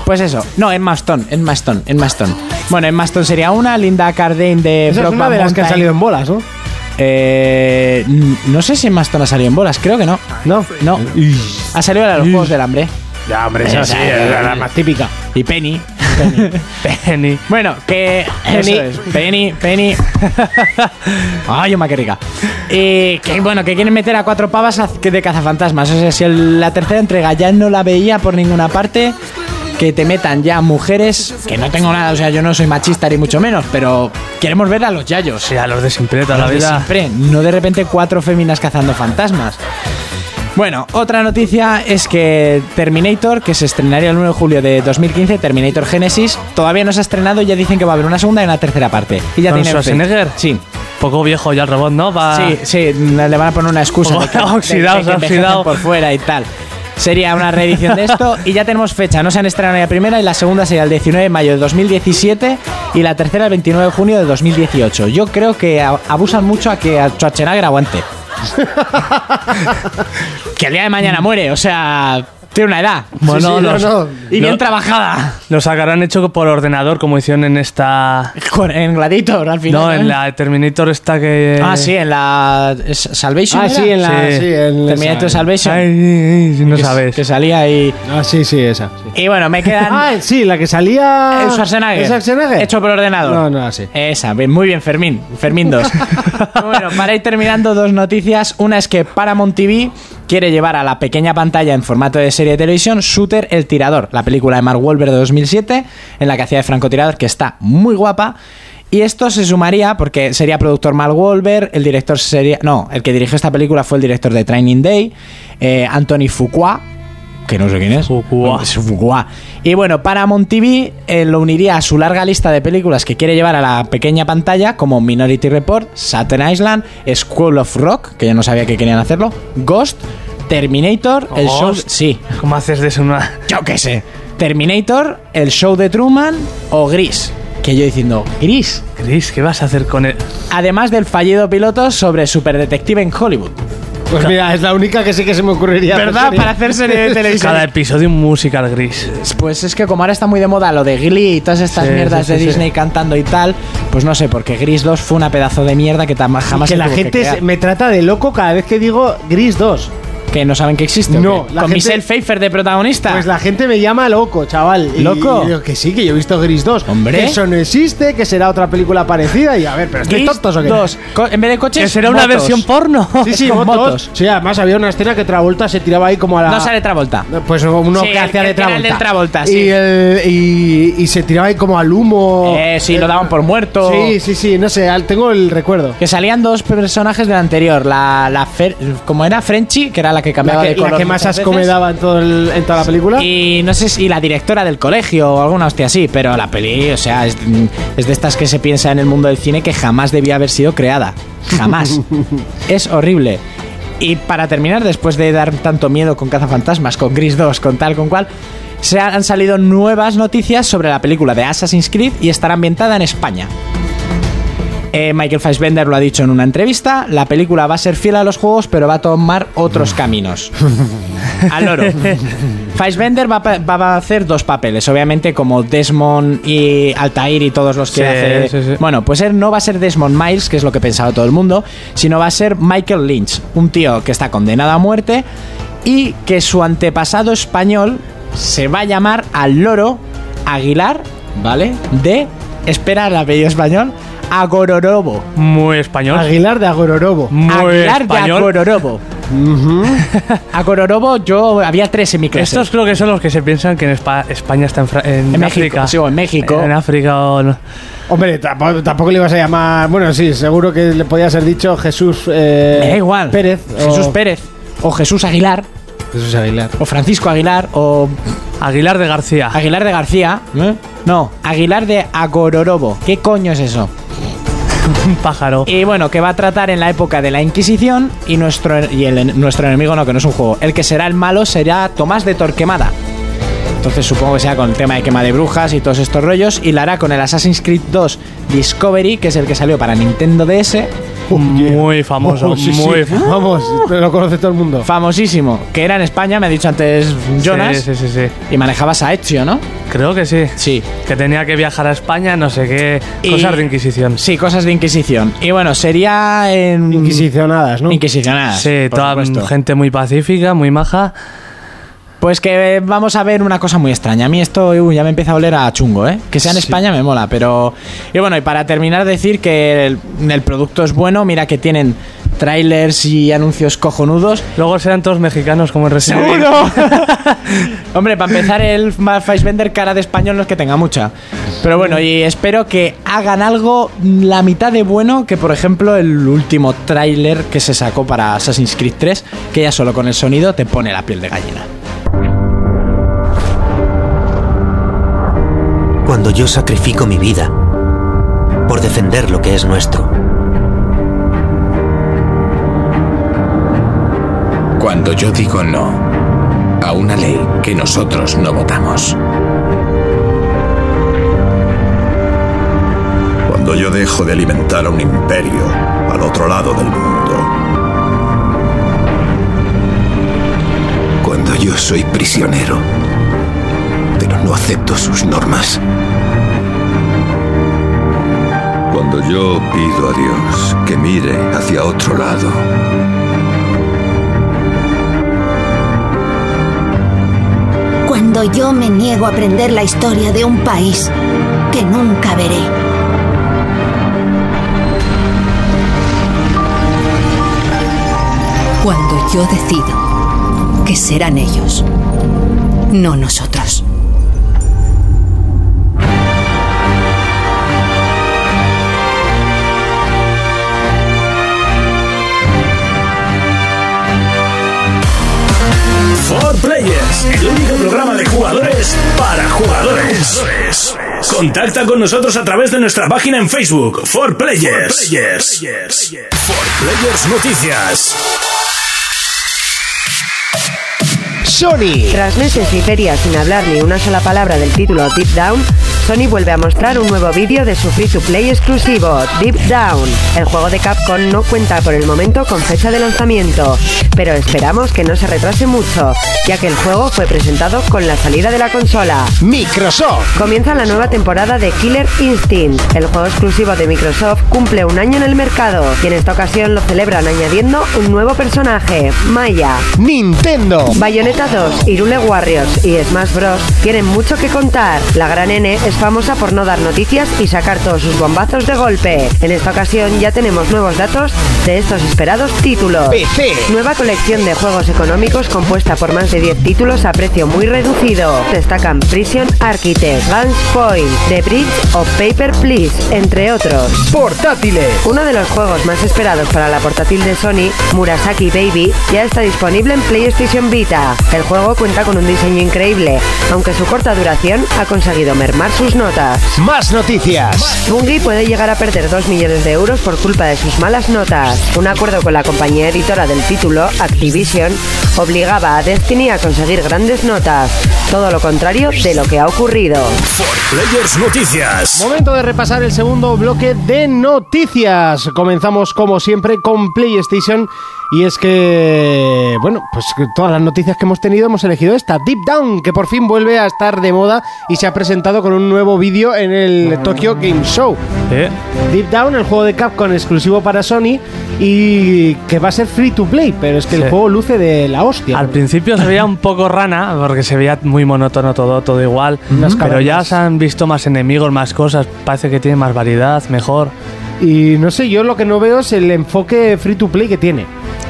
Pues eso. No, Emma Stone, Emma Stone, Emma Stone. Bueno, Emma Stone sería una, Linda Cardane de Esa es una Brokeback de las que han salido en bolas, ¿no? Eh, no sé si Emma Stone ha salido en bolas, creo que no. No. No. Ha salido en los Juegos del Hambre. Ya, hombre, esa sí, es la más típica. Y Penny. Penny. Bueno, que. Penny. es, Penny, Penny. Ay, yo qué rica. Y que bueno, que quieren meter a cuatro pavas de cazafantasmas. O sea, si el- la tercera entrega ya no la veía por ninguna parte, que te metan ya mujeres. Que no tengo nada, o sea, yo no soy machista ni mucho menos, pero queremos ver a los yayos. Sí, a los de siempre, toda la Los de vida. siempre, no de repente cuatro féminas cazando fantasmas. Bueno, otra noticia es que Terminator, que se estrenaría el 9 de julio de 2015, Terminator Genesis, todavía no se ha estrenado y ya dicen que va a haber una segunda y una tercera parte. Y ya ¿Con fecha. Schwarzenegger? Sí. Poco viejo ya el robot, ¿no? Va... Sí, sí, le van a poner una excusa de que, Oxidado, de- de que envejecen oxidado. por fuera y tal. Sería una reedición de esto y ya tenemos fecha. No se han estrenado la primera y la segunda sería el 19 de mayo de 2017 y la tercera el 29 de junio de 2018. Yo creo que abusan mucho a que a Schwarzenegger aguante. Que el día de mañana muere, o sea, tiene una edad. Bueno, sí, no, los- no. Y bien lo- trabajada. Lo sacarán hecho por ordenador, como hicieron en esta. Con- En Gladiator, al final. No, ¿eh? en la Terminator esta que. Ah, sí, en la es- Salvation. Ah, ¿era? sí, en la. Sí. Sí, en Terminator esa. Salvation. Ay, ay, ay, si no que, sabes. que salía ahí. Ah, sí, sí, esa. sí. Y bueno, me quedan. Ah, sí, la que salía. El Schwarzenegger. ¿Es Schwarzenegger? Hecho por ordenador. No, no, así. Esa, bien, muy bien, Fermín. Fermín 2. bueno, para ir terminando, dos noticias. Una es que Paramount TV quiere llevar a la pequeña pantalla en formato de serie de televisión Shooter el Tirador, la película de Mark Wahlberg de 2007, en la que hacía de francotirador, que está muy guapa. Y esto se sumaría porque sería productor Mark Wahlberg, el director sería... No, el que dirigió esta película fue el director de Training Day, eh, Anthony Fuqua, que no sé quién es. Fuqua. Y bueno, Paramount TV eh, lo uniría a su larga lista de películas que quiere llevar a la pequeña pantalla, como Minority Report, Saturn Island, School of Rock, que yo no sabía que querían hacerlo, Ghost, Terminator, el show. Sí, ¿Cómo haces de eso una.? yo qué sé. Terminator, el show de Truman o Gris. Que yo diciendo, Gris. Chris, ¿qué vas a hacer con él? Además del fallido piloto sobre Superdetective en Hollywood. Pues mira, es la única que sí que se me ocurriría. ¿Verdad? Para hacer serie de televisión. Cada episodio un musical gris. Pues es que como ahora está muy de moda lo de Glee y todas estas Sí, mierdas sí, de sí. Disney cantando y tal, pues no sé, porque Gris 2 fue una pedazo de mierda que jamás que se la tuvo gente que, se- me trata de loco cada vez que digo Gris 2. Que no saben que existe. ¿o No, la con gente- Michelle Pfeiffer de protagonista. Pues la gente me llama loco, chaval. Y- ¿Loco? y digo que sí, que yo he visto Gris 2. Hombre. Que eso no existe, que será otra película parecida. Y a ver, pero ¿estáis Gris tontos o qué? 2, co- en vez de coches, ¿Que será una motos. versión porno? Sí, sí, Con motos. Sí, además había una escena que Travolta se tiraba ahí como a la. No sale Travolta. Pues uno Sí, que el- hacía el de que era Travolta. el del Travolta, sí. Y, el- y, y se tiraba ahí como al humo. Eh, sí, lo daban por muerto. Sí, sí, sí, no sé, al- tengo el recuerdo. Que salían dos personajes del anterior. La, la Fer- como era Frenchy, que era la que cambiaba La que, de color. la que más asco me daba en, todo el- en toda la película. Y no sé si la directora del colegio o alguna hostia así, pero la peli, o sea, es, es de estas que se piensa en el mundo del cine que jamás debía haber sido creada. Jamás. es horrible. Y para terminar, después de dar tanto miedo con Cazafantasmas, con Gris 2, con tal, con cual, se han salido nuevas noticias sobre la película de Assassin's Creed y estará ambientada en España. Eh, Michael Fassbender lo ha dicho en una entrevista, la película va a ser fiel a los juegos, pero va a tomar otros caminos. Al loro. Fassbender va, a pa- va a hacer dos papeles, obviamente como Desmond y Altair y todos los que Sí, hace. sí, sí. Bueno, pues él no va a ser Desmond Miles, que es lo que pensaba todo el mundo, sino va a ser Michael Lynch, un tío que está condenado a muerte y que su antepasado español se va a llamar al loro Aguilar, ¿vale? De, espera el apellido español, Agororobo. Muy español. Aguilar de Agororobo. Muy Aguilar español. de Agororobo. Agororobo, yo había tres en mi clase. Estos creo que son los que se piensan que en Espa- España está en, Fra- en En México, África. sí, o en México. En África o... no. Hombre, tampoco, tampoco le ibas a llamar. Bueno, sí, seguro que le podías haber dicho Jesús. eh, Me da igual. Pérez. Jesús o- Pérez. O Jesús Aguilar. Jesús Aguilar. O Francisco Aguilar. O Aguilar de García. Aguilar de García. No, Aguilar de Agororobo. ¿Qué coño es eso? Un pájaro. Y bueno, que va a tratar en la época de la Inquisición y nuestro, y el- nuestro enemigo no, que no es un juego. El que será el malo será Tomás de Torquemada. Entonces supongo que sea con el tema de quema de brujas y todos estos rollos. Y la hará con el Assassin's Creed 2 Discovery, que es el que salió para Nintendo DS. Muy famoso. Oh, sí, sí. muy famoso. Vamos, lo conoce todo el mundo. Famosísimo. Que era en España, me ha dicho antes Jonas. Sí, sí, sí, sí. Y manejabas a Ezio, ¿no? Creo que sí. Sí. Que tenía que viajar a España, no sé qué. Y- Cosas de Inquisición. Sí, cosas de Inquisición. Y bueno, sería en... Inquisicionadas, ¿no? Inquisicionadas. Sí, por toda supuesto. gente muy pacífica, muy maja. Pues que vamos a ver una cosa muy extraña. A mí esto uy, ya me empieza a oler a chungo, ¿eh? Que sea en España me mola, pero... Y bueno, y para terminar decir que el, el producto es bueno, mira que tienen trailers y anuncios cojonudos. Luego serán todos mexicanos como en Resident Evil. Hombre, para empezar, el Fassbender cara de español no es que tenga mucha. Pero bueno, y espero que hagan algo la mitad de bueno que, por ejemplo, el último tráiler que se sacó para Assassin's Creed 3, que ya solo con el sonido te pone la piel de gallina. Cuando yo sacrifico mi vida por defender lo que es nuestro. Cuando yo digo no a una ley que nosotros no votamos. Cuando yo dejo de alimentar a un imperio al otro lado del mundo. Cuando yo soy prisionero, pero no acepto sus normas. Cuando yo pido a Dios que mire hacia otro lado. Cuando yo me niego a aprender la historia de un país que nunca veré. Cuando yo decido que serán ellos, no nosotros. Jugadores. Contacta con nosotros a través de nuestra página en Facebook, For Players. For Players, For Players Noticias. Sony. Tras meses y ferias sin hablar ni una sola palabra del título Deep Down, Sony vuelve a mostrar un nuevo vídeo de su free-to-play exclusivo, Deep Down. El juego de Capcom no cuenta por el momento con fecha de lanzamiento, pero esperamos que no se retrase mucho, ya que el juego fue presentado con la salida de la consola. Microsoft. Comienza la nueva temporada de Killer Instinct. El juego exclusivo de Microsoft cumple un año en el mercado y en esta ocasión lo celebran añadiendo un nuevo personaje, Maya. Nintendo. Bayonetta 2, Irule Warriors y Smash Bros. tienen mucho que contar. La gran N es famosa por no dar noticias y sacar todos sus bombazos de golpe. En esta ocasión ya tenemos nuevos datos de estos esperados títulos. PC. Nueva colección de juegos económicos compuesta por más de 10 títulos a precio muy reducido. Destacan Prison Architect, Guns Point, The Bridge o Paper Please, entre otros. Portátiles. Uno de los juegos más esperados para la portátil de Sony, Murasaki Baby, ya está disponible en PlayStation Vita. El juego cuenta con un diseño increíble, aunque su corta duración ha conseguido mermar sus notas. Más noticias. Bungie puede llegar a perder 2 millones de euros por culpa de sus malas notas. Un acuerdo con la compañía editora del título, Activision, obligaba a Destiny a conseguir grandes notas. Todo lo contrario de lo que ha ocurrido. For Players Noticias. Momento de repasar el segundo bloque de noticias. Comenzamos como siempre con PlayStation y es que, bueno, pues todas las noticias que hemos tenido hemos elegido esta, Deep Down, que por fin vuelve a estar de moda y se ha presentado con un nuevo vídeo en el Tokyo Game Show. Eh, Deep Down, el juego de Capcom exclusivo para Sony y que va a ser free to play, pero es que el juego luce de la hostia. Al principio se veía un poco rana, porque se veía muy monótono todo, todo igual. Pero ya se han visto más enemigos, más cosas. Parece que tiene más variedad, mejor. Y no sé, yo lo que no veo es el enfoque free to play que tiene.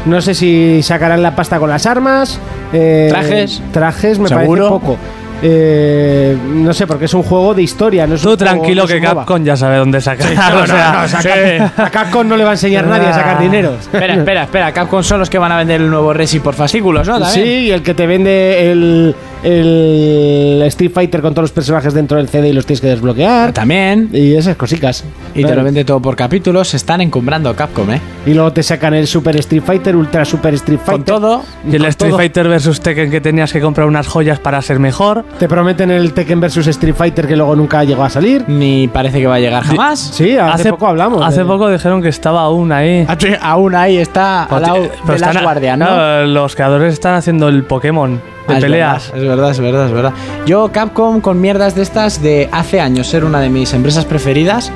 No sé si sacarán la pasta con las armas. eh, Trajes. Trajes me Seguro. parece poco. Eh, no sé, porque es un juego de historia. No es Tú un juego- tranquilo no que. Capcom ya sabe dónde sacar. No, o no, sea, no, sí. Cap- a Capcom no le va a enseñar nadie a sacar dinero. Espera, espera, espera. Capcom son los que van a vender el nuevo Resi por fascículos, ¿no? Sí, También. y el que te vende el, el Street Fighter con todos los personajes dentro del CD y los tienes que desbloquear. También. Y esas cositas. Y te lo vende todo por capítulos. Se están encumbrando Capcom, ¿eh? Y luego te sacan el Super Street Fighter, Ultra Super Street Fighter. Con todo. Y el Street todo. Fighter vs Tekken que tenías que comprar unas joyas para ser mejor. Te prometen el Tekken vs Street Fighter que luego nunca llegó a salir. Ni parece que va a llegar jamás. Sí, hace, poco hablamos. Hace de- poco dijeron que estaba aún ahí. Aún ahí está al lado Pero de guardias, ¿no? no, Los creadores están haciendo el Pokémon de Ah, es peleas. verdad, Es verdad, es verdad, es verdad. Yo, Capcom, con mierdas de estas, de hace años ser una de mis empresas preferidas,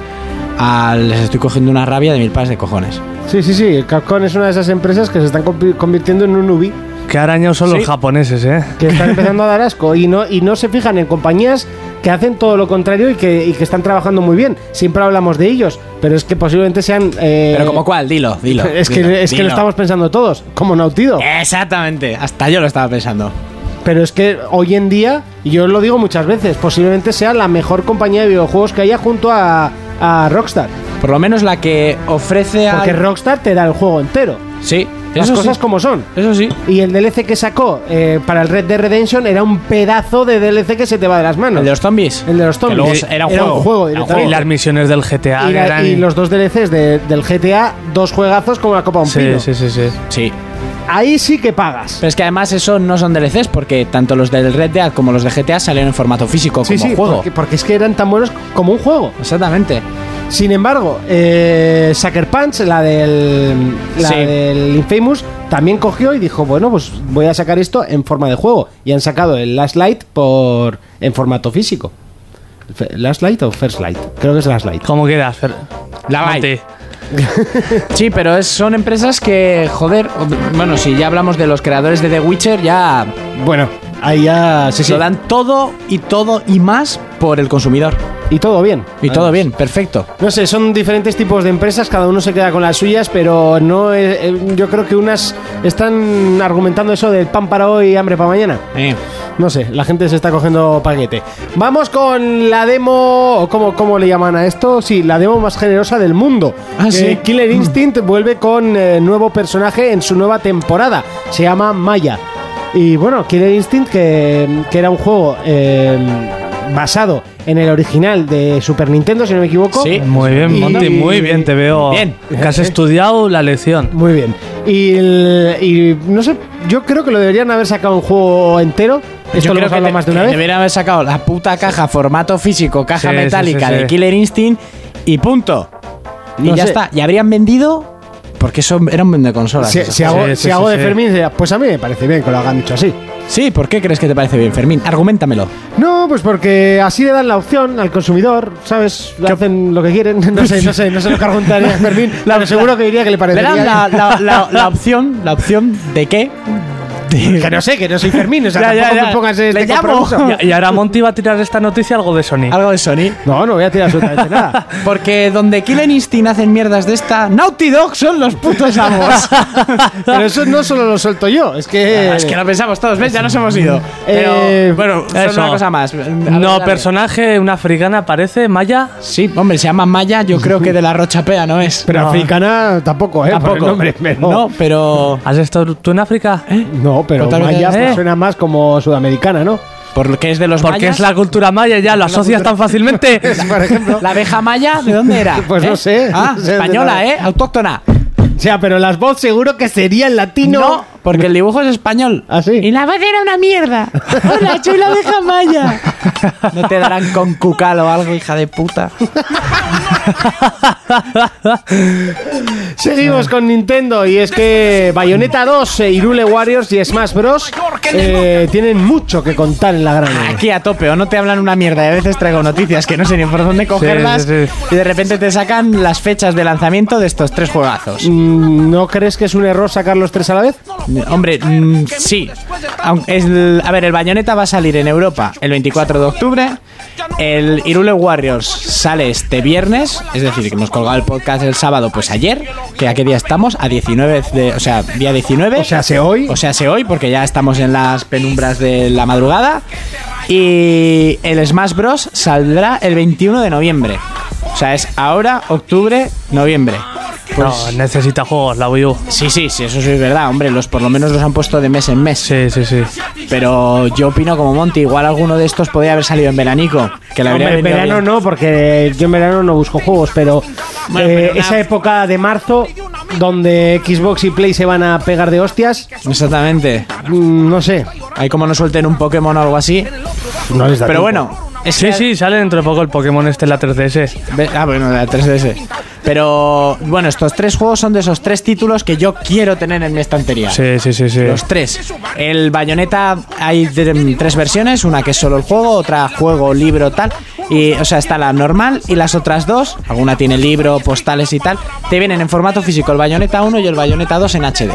a- les estoy cogiendo una rabia de mil pares de cojones. Sí, sí, sí. Capcom es una de esas empresas que se están convi- convirtiendo en un Ubi. Que arañados son Sí. los japoneses, ¿eh? Que están empezando a dar asco. Y no, y no se fijan en compañías que hacen todo lo contrario y que, y que están trabajando muy bien. Siempre hablamos de ellos, pero es que posiblemente sean. eh, Pero como cuál, dilo, dilo. Es que, dilo, es que lo dilo. estamos pensando todos, como Nautido. Exactamente, hasta yo lo estaba pensando. Pero es que hoy en día, y yo lo digo muchas veces, posiblemente sea la mejor compañía de videojuegos que haya junto a, a Rockstar. Por lo menos la que ofrece a. Porque Rockstar te da el juego entero. Sí, Las eso cosas sí. como son. Eso sí. Y el DLC que sacó eh, para el Red Dead Redemption era un pedazo de DLC que se te va de las manos. El de los zombies. El de los zombies. era un juego. Era un directamente. Y las misiones del GTA. Y, que la- eran- y los dos DLCs de- del GTA, dos juegazos como la Copa de un Sí, Pino. sí, sí, sí. Sí. Ahí sí que pagas. Pero es que además eso no son DLCs porque tanto los del Red Dead como los de GTA salieron en formato físico Sí, como sí, juego. Porque, porque es que eran tan buenos como un juego. Exactamente. Sin embargo, eh, Sucker Punch, la del, la Sí. del Infamous, también cogió y dijo, bueno, pues voy a sacar esto en forma de juego. Y han sacado el Last Light por, en formato físico. ¿Last Light o First Light? Creo que es Last Light. Como quieras. Fer- La. Light. Sí, pero es- son empresas que, joder, bueno, si ya hablamos de los creadores de The Witcher, ya Bueno, ahí ya sí, sí. lo dan todo y todo y más por el consumidor. Y todo bien. Y todo bien, perfecto. No sé, son diferentes tipos de empresas, cada uno se queda con las suyas, pero no es- eh, yo creo que unas están argumentando eso del pan para hoy y hambre para mañana. Eh. No sé, la gente se está cogiendo paquete. Vamos con la demo, o ¿cómo, cómo le llaman a esto? Sí, la demo más generosa del mundo. Ah, Que sí. Killer Instinct vuelve con eh, nuevo personaje en su nueva temporada. Se llama Maya. Y bueno, Killer Instinct, que, que era un juego eh, basado en el original de Super Nintendo, si no me equivoco. Sí. Muy bien, Y- Monty, muy bien. Te veo Bien. que has estudiado la lección. Muy bien. Y, el- y no sé, yo creo que lo deberían haber sacado un juego entero. Esto Yo lo creo hemos que más de una vez. Deberían haber sacado la puta caja formato físico, caja Sí, metálica sí, sí. de Killer Instinct y punto. Y ya sé. está. Y habrían vendido porque eso era un vende consolas. Si, si hago, Sí, si sí, hago sí, de sí. Fermín, pues a mí me parece bien que lo hagan dicho así. Sí, ¿por qué crees que te parece bien, Fermín? Argumentamelo. No, pues porque así le dan la opción al consumidor, ¿sabes? Hacen lo que quieren. No sé, no sé, no sé lo que argumentaría Fermín. pero seguro que diría que le parecería. La, la- la- la opción, la opción de qué. Que no sé, que no soy Fermín, o sea, Ya, ya, tampoco ya. me pongas este compromiso. Y, y ahora Monty va a tirar esta noticia algo de Sony. Algo de Sony. No, no voy a tirar absolutamente nada. Porque donde Killer Instinct hacen mierdas de esta, Naughty Dog son los putos amos. Pero eso no solo lo suelto yo, es que. Ah, es que lo pensamos todos, ¿ves? Ya nos hemos ido. Pero, Eh, bueno, eso. una cosa más. Ver, No, personaje, una africana aparece, Maya. Sí, hombre, se llama Maya, yo creo que de la Rochapea, ¿no es? Pero no. africana tampoco, ¿eh? Por el Tampoco. nombre, pero- No, pero ¿Has estado tú en África? No, pero Total, Maya suena más como sudamericana, ¿no? por lo que es de los Porque mayas. es la cultura maya, ya lo asocias tan fácilmente. Por ejemplo. La abeja maya, ¿de dónde era? Pues no ¿Eh? sé. Ah, No sé de española, dónde. ¿eh? Autóctona. O sea, pero las voz seguro que sería en latino. No, porque el dibujo es español. ¿Ah, sí? Y la voz era una mierda. Hola, soy la abeja maya. No te darán con cucal o algo, hija de puta. Seguimos con Nintendo y es que Bayonetta 2, eh, Irule Warriors y Smash Bros. eh, tienen mucho que contar en la gran. Aquí a tope, o no te hablan una mierda y a veces traigo noticias que no sé ni por dónde cogerlas sí, sí. y de repente te sacan las fechas de lanzamiento de estos tres juegazos. Mm, ¿No crees que es un error sacar los tres a la vez? Hombre, mm, sí. Aunque es a ver, el Bayonetta va a salir en Europa el 24 de octubre. El Irule Warriors sale este viernes, es decir, que hemos colgado el podcast el sábado, pues ayer, que a qué día estamos, a 19 de, o sea, día 19. O sea, se hoy. O sea, se hoy, porque ya estamos en las penumbras de la madrugada. Y el Smash Bros. saldrá el 21 de noviembre. O sea, es ahora, octubre, noviembre. Pues, No, necesita juegos, la Wii U. Sí, sí, sí, eso sí es verdad, hombre. Los por lo menos los han puesto de mes en mes. Sí, sí, sí. Pero yo opino como Monty, igual alguno de estos podría haber salido en veranico. Que Hombre, en verano bien. no, porque yo en verano no busco juegos, pero, Bueno, eh, pero una- esa época de marzo, donde Xbox y Play se van a pegar de hostias, Exactamente. mm, no sé. Hay como no suelten un Pokémon o algo así. No les da Pero tiempo. bueno. Sí, sí, sale dentro de poco el Pokémon este en la 3DS. Ve- Ah, bueno, la 3DS. Pero bueno, estos tres juegos son de esos tres títulos que yo quiero tener en mi estantería. Sí, sí, sí, sí. Los tres. El Bayonetta hay tres versiones, una que es solo el juego, otra juego, libro, tal. Y, o sea, está la normal y las otras dos, alguna tiene libro, postales y tal, te vienen en formato físico el Bayonetta 1 y el Bayonetta 2 en HD.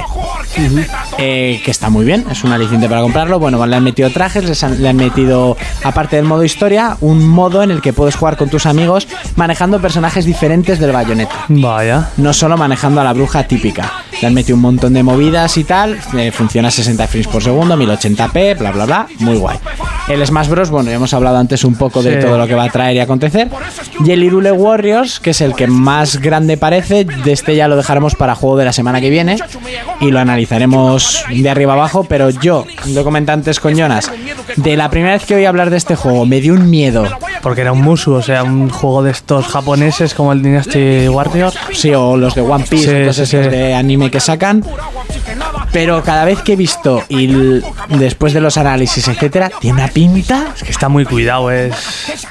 Eh, que está muy bien, es un aliciente para comprarlo. Bueno, le han metido trajes, les han- le han metido, aparte del modo historia, un modo en el que puedes jugar con tus amigos manejando personajes diferentes del Bayonetta Vaya. no solo manejando a la bruja típica. Le han metido un montón de movidas y tal. eh, funciona a 60 frames por segundo, 1080p, bla, bla, bla. Muy guay. El Smash Bros. Bueno, ya hemos hablado antes un poco de todo lo que va a traer y acontecer. Y el Irule Warriors, que es el que más grande parece. De este ya lo dejaremos para juego de la semana que viene. Y lo analizaremos de arriba abajo. Pero yo, lo comenté antes con Jonas, de la primera vez que oí hablar de este juego, me dio un miedo. Porque era un Musu, o sea, un juego de estos japoneses como el Dynasty Warrior. Sí, o los de One Piece, Sí, sí, sí. de anime que sacan. Pero cada vez que he visto y después de los análisis, etcétera, tiene una pinta. Es que está muy cuidado, es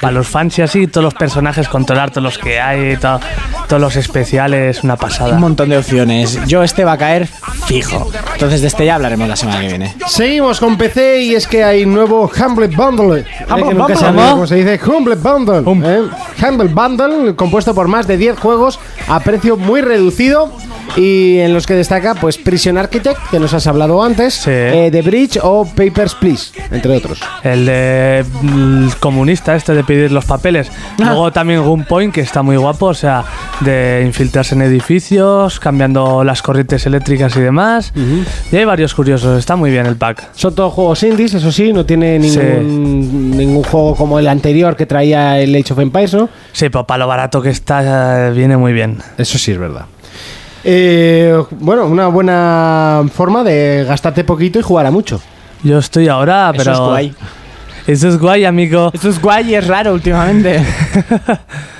para los fans y así, todos los personajes, controlar todos los que hay, to- todos los especiales, una pasada. Un montón de opciones. Yo este va a caer fijo. Entonces de este ya hablaremos la semana que viene. Seguimos con PC y es que hay nuevo Humble Bundle. Eh, nunca Bundle. ¿Cómo? se dice Humble Bundle. ¿eh? Humble Bundle, compuesto por más de 10 juegos a precio muy reducido. Y en los que destaca, pues Prison Architect, que nos has hablado antes, Sí. eh, The Bridge o Papers, Please, entre otros. El de mm, el comunista, este de pedir los papeles. Luego también Gunpoint, que está muy guapo, o sea, de infiltrarse en edificios, cambiando las corrientes eléctricas y demás. Y hay varios curiosos, está muy bien el pack. Son todos juegos indies, eso sí, no tiene ningún, ningún juego como el anterior que traía el Age of Empires, ¿no? Sí, pero para lo barato que está, eh, viene muy bien. Eso sí es verdad. Eh, bueno, una buena forma de gastarte poquito y jugar a mucho. Yo estoy ahora, Eso pero. es guay. Eso es guay, amigo. Esto es guay y es raro últimamente.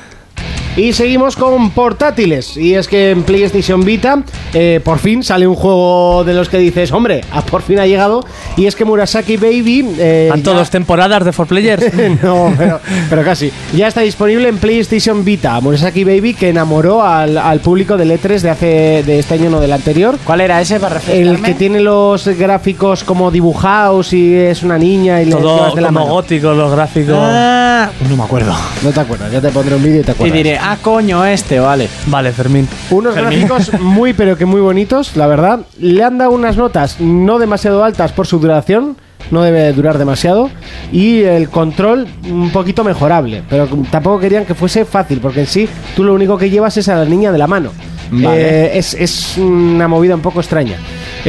Y seguimos con portátiles. Y es que en PlayStation Vita, eh, por fin sale un juego de los que dices, hombre, ah, por fin ha llegado. Y es que Murasaki Baby. eh, ¿Han ya- todos temporadas de 4Players? no, pero, pero casi. Ya está disponible en PlayStation Vita. Murasaki Baby que enamoró al, al público del E3 de hace de este año, no del anterior. ¿Cuál era ese para El refrescarme? que tiene los gráficos como dibujados y es una niña y le Todo llevas de la como mano. gótico, los gráficos. Ah, no me acuerdo. No te acuerdas, ya te pondré un vídeo y te Y acuerdas. diré, ah, coño, este, vale. Vale, Fermín. Unos gráficos muy pero que muy bonitos, la verdad. Le han dado unas notas no demasiado altas por su duración, no debe durar demasiado. Y el control un poquito mejorable, pero tampoco querían que fuese fácil, porque en sí tú lo único que llevas es a la niña de la mano. Vale. Eh, es, es una movida un poco extraña.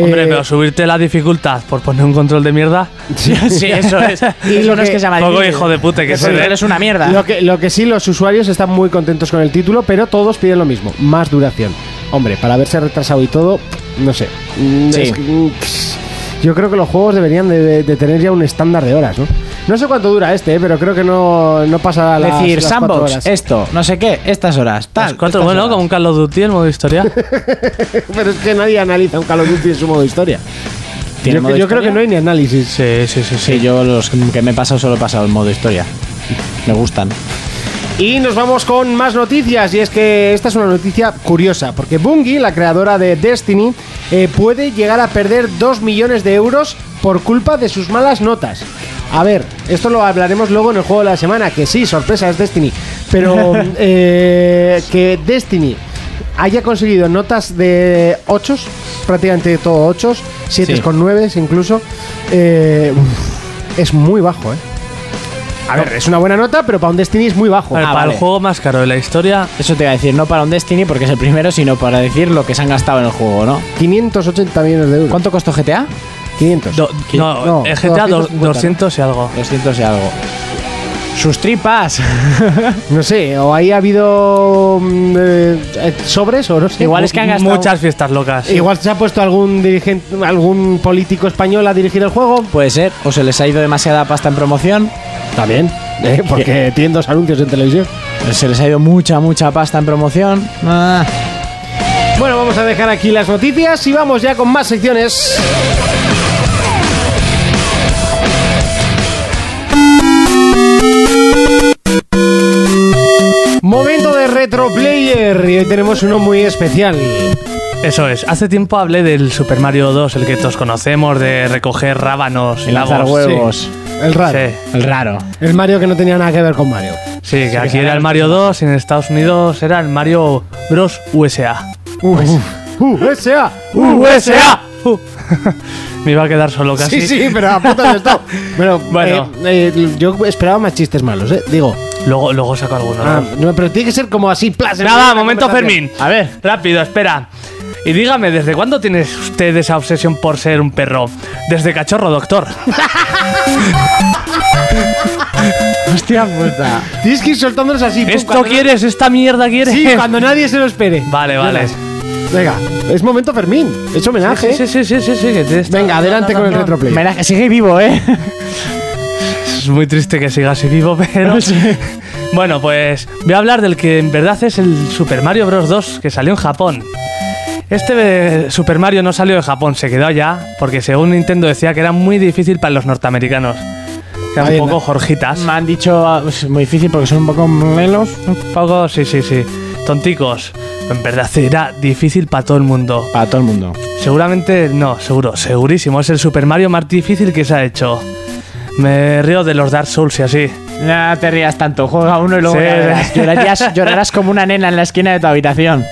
Hombre, Eh, pero subirte la dificultad por poner un control de mierda. Sí, eso es. Y eso lo no es que- que se llama Poco hijo de puta que El se control ve. es una mierda. Lo que, lo que sí, los usuarios están muy contentos con el título, pero todos piden lo mismo, más duración. Hombre, para haberse retrasado y todo, no sé. Mm, Sí. es que, mm, yo creo que los juegos deberían de, de- de tener ya un estándar de horas, ¿no? No sé cuánto dura este, eh, pero creo que no, no pasa las, decir, las sandbox, horas. esto, no sé qué, estas horas, tal. Las cuatro, estas bueno, horas. como un Call of Duty, el modo historia. pero es que nadie analiza un Call of Duty en su modo historia. ¿Tiene Yo, modo yo creo que no hay ni análisis. Sí, sí, sí, Sí, yo los que me he pasado solo he pasado el modo historia. Me gustan. Y nos vamos con más noticias. Y es que esta es una noticia curiosa. Porque Bungie, la creadora de Destiny, eh, puede llegar a perder 2 millones de euros por culpa de sus malas notas. A ver, esto lo hablaremos luego en el juego de la semana. Que sí, sorpresa, es Destiny. Pero eh, que Destiny haya conseguido notas de 8, prácticamente todo 8, 7 Sí. con 9 incluso, eh, uf, es muy bajo, ¿eh? A ver, es una buena nota, pero para un Destiny es muy bajo. Ver, Ah, para vale. el juego más caro de la historia, Eso te iba a decir, no para un Destiny porque es el primero, sino para decir lo que se han gastado en el juego, ¿no? 580 millones de euros. ¿Cuánto costó GTA? 500. do- no, No, el GTA do- 250. 200 y algo. 200 y algo. Sus tripas. No sé, o ahí ha habido mm, eh, eh, sobres o no sé. Igual es que han gastado- Muchas fiestas locas. Igual se ha puesto algún dirigente, algún político español a dirigir el juego. Puede ser. O se les ha ido demasiada pasta en promoción. También, eh, porque tienen dos anuncios en televisión. Se les ha ido mucha, mucha pasta en promoción. Ah. Bueno, vamos a dejar aquí las noticias y vamos ya con más secciones. Momento de Retro Player y hoy tenemos uno muy especial. Eso es. Hace tiempo hablé del Super Mario 2, el que todos conocemos, de recoger rábanos y lanzar lagos. huevos. El raro. Sí. El raro. El Mario que no tenía nada que ver con Mario. Sí, que aquí era el Mario 2 y en Estados Unidos era el Mario Bros. USA. USA. USA. Uh. Me iba a quedar solo casi. Sí, sí, pero a puta de estado. Bueno, Bueno. eh, eh, yo esperaba más chistes malos, ¿eh? Digo. Luego, luego saco alguno. Ah, ¿no? pero tiene que ser como así, plas. Nada, momento. Fermín. A ver, rápido, espera. Y dígame, ¿desde cuándo tiene usted esa obsesión por ser un perro? Desde cachorro, doctor. Hostia puta. Tienes que ir soltándolos así. ¿Esto quieres? ¿Esta mierda quieres? Sí, cuando nadie se lo espere. Vale, vale. Venga, es momento Fermín. Es homenaje. Sí, sí, sí, sí, sí, que te- Venga, adelante con el retroplay. Homenaje, sigue vivo, ¿eh? Es muy triste que siga así vivo, pero... Bueno, pues voy a hablar del que en verdad es el Super Mario Bros. 2 que salió en Japón. Este eh, Super Mario no salió de Japón, se quedó allá, porque según Nintendo decía que era muy difícil para los norteamericanos. Que eran un poco no. jorjitas. Me han dicho ah, es muy difícil porque son un poco melos. Un poco, sí, sí, sí. Tonticos. En verdad era difícil para todo el mundo. Para todo el mundo. Seguramente, no, seguro, segurísimo. Es el Super Mario más difícil que se ha hecho. Me río de los Dark Souls y así. No te rías tanto, juega uno y luego Sí. llorarás, llorarás como una nena en la esquina de tu habitación.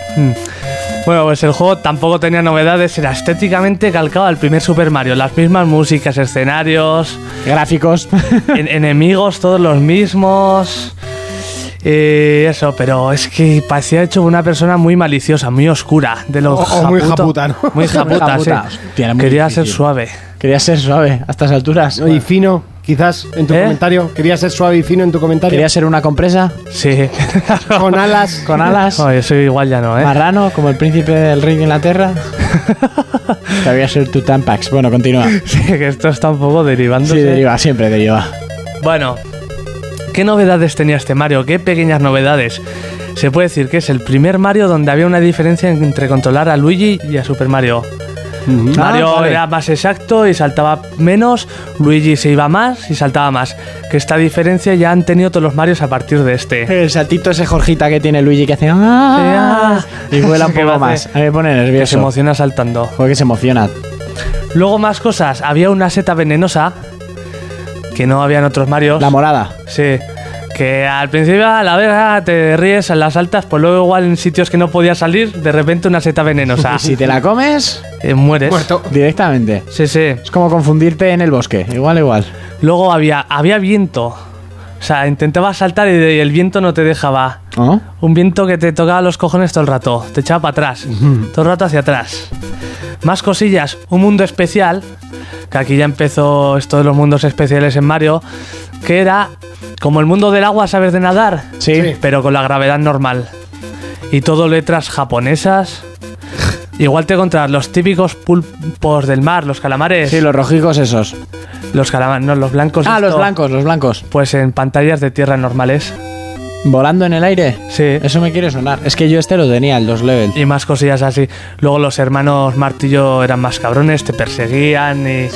Bueno, pues el juego tampoco tenía novedades, era estéticamente calcado al primer Super Mario. Las mismas músicas, escenarios, Gráficos. en- enemigos, todos los mismos. Y eso, pero es que parecía hecho una persona muy maliciosa, muy oscura, de los O- o muy japuta, ¿no? Muy japuta, sí. Hostia, muy Quería ser suave. Quería ser suave a estas alturas. Y fino, quizás, en tu ¿Eh? comentario. ¿Querías ser suave y fino en tu comentario? Quería ser una compresa Sí. Con alas. con alas. No, yo soy igual ya no, ¿eh? Marrano, como el príncipe del rey de Inglaterra. Quería ser tu Tampax. Bueno, continúa. Sí, que esto está un poco derivando. Sí, deriva, siempre deriva. Bueno, ¿qué novedades tenía este Mario? ¿Qué pequeñas novedades? Se puede decir que es el primer Mario donde había una diferencia entre controlar a Luigi y a Super Mario. Mario Ah, vale. era más exacto y saltaba menos, Luigi se iba más y saltaba más. Que esta diferencia ya han tenido todos los Marios a partir de este. El saltito ese Jorgita que tiene Luigi que hace. "Ah", y vuela un poco más. A mí me pone Que se nervioso. emociona saltando. Joder, que se emociona. Luego más cosas. Había una seta venenosa que no había en otros Marios. La morada. Sí. Que al principio a la vez ah, te ríes, las altas, pues luego igual en sitios que no podías salir, de repente una seta venenosa. Y si te la comes, Eh, mueres. Muerto. directamente. Sí, sí. Es como confundirte en el bosque. Igual, igual. Luego había, había viento. O sea, intentabas saltar y, el viento no te dejaba. ¿Oh? Un viento que te tocaba los cojones todo el rato. Te echaba para atrás. todo el rato hacia atrás. Más cosillas. Un mundo especial. Que aquí ya empezó esto de los mundos especiales en Mario. Que era como el mundo del agua, ¿sabes de nadar? Sí. Pero con la gravedad normal. Y todo letras japonesas. Igual te encontrarás los típicos pulpos del mar, los calamares. Sí, los rojicos esos. Los calamares, no, los blancos. Ah, los blancos, los blancos. Pues en pantallas de tierra normales. Volando en el aire. Sí. Eso me quiere sonar. Es que yo este lo tenía, el 2 level. Y más cosillas así. Luego los hermanos Martillo eran más cabrones, te perseguían y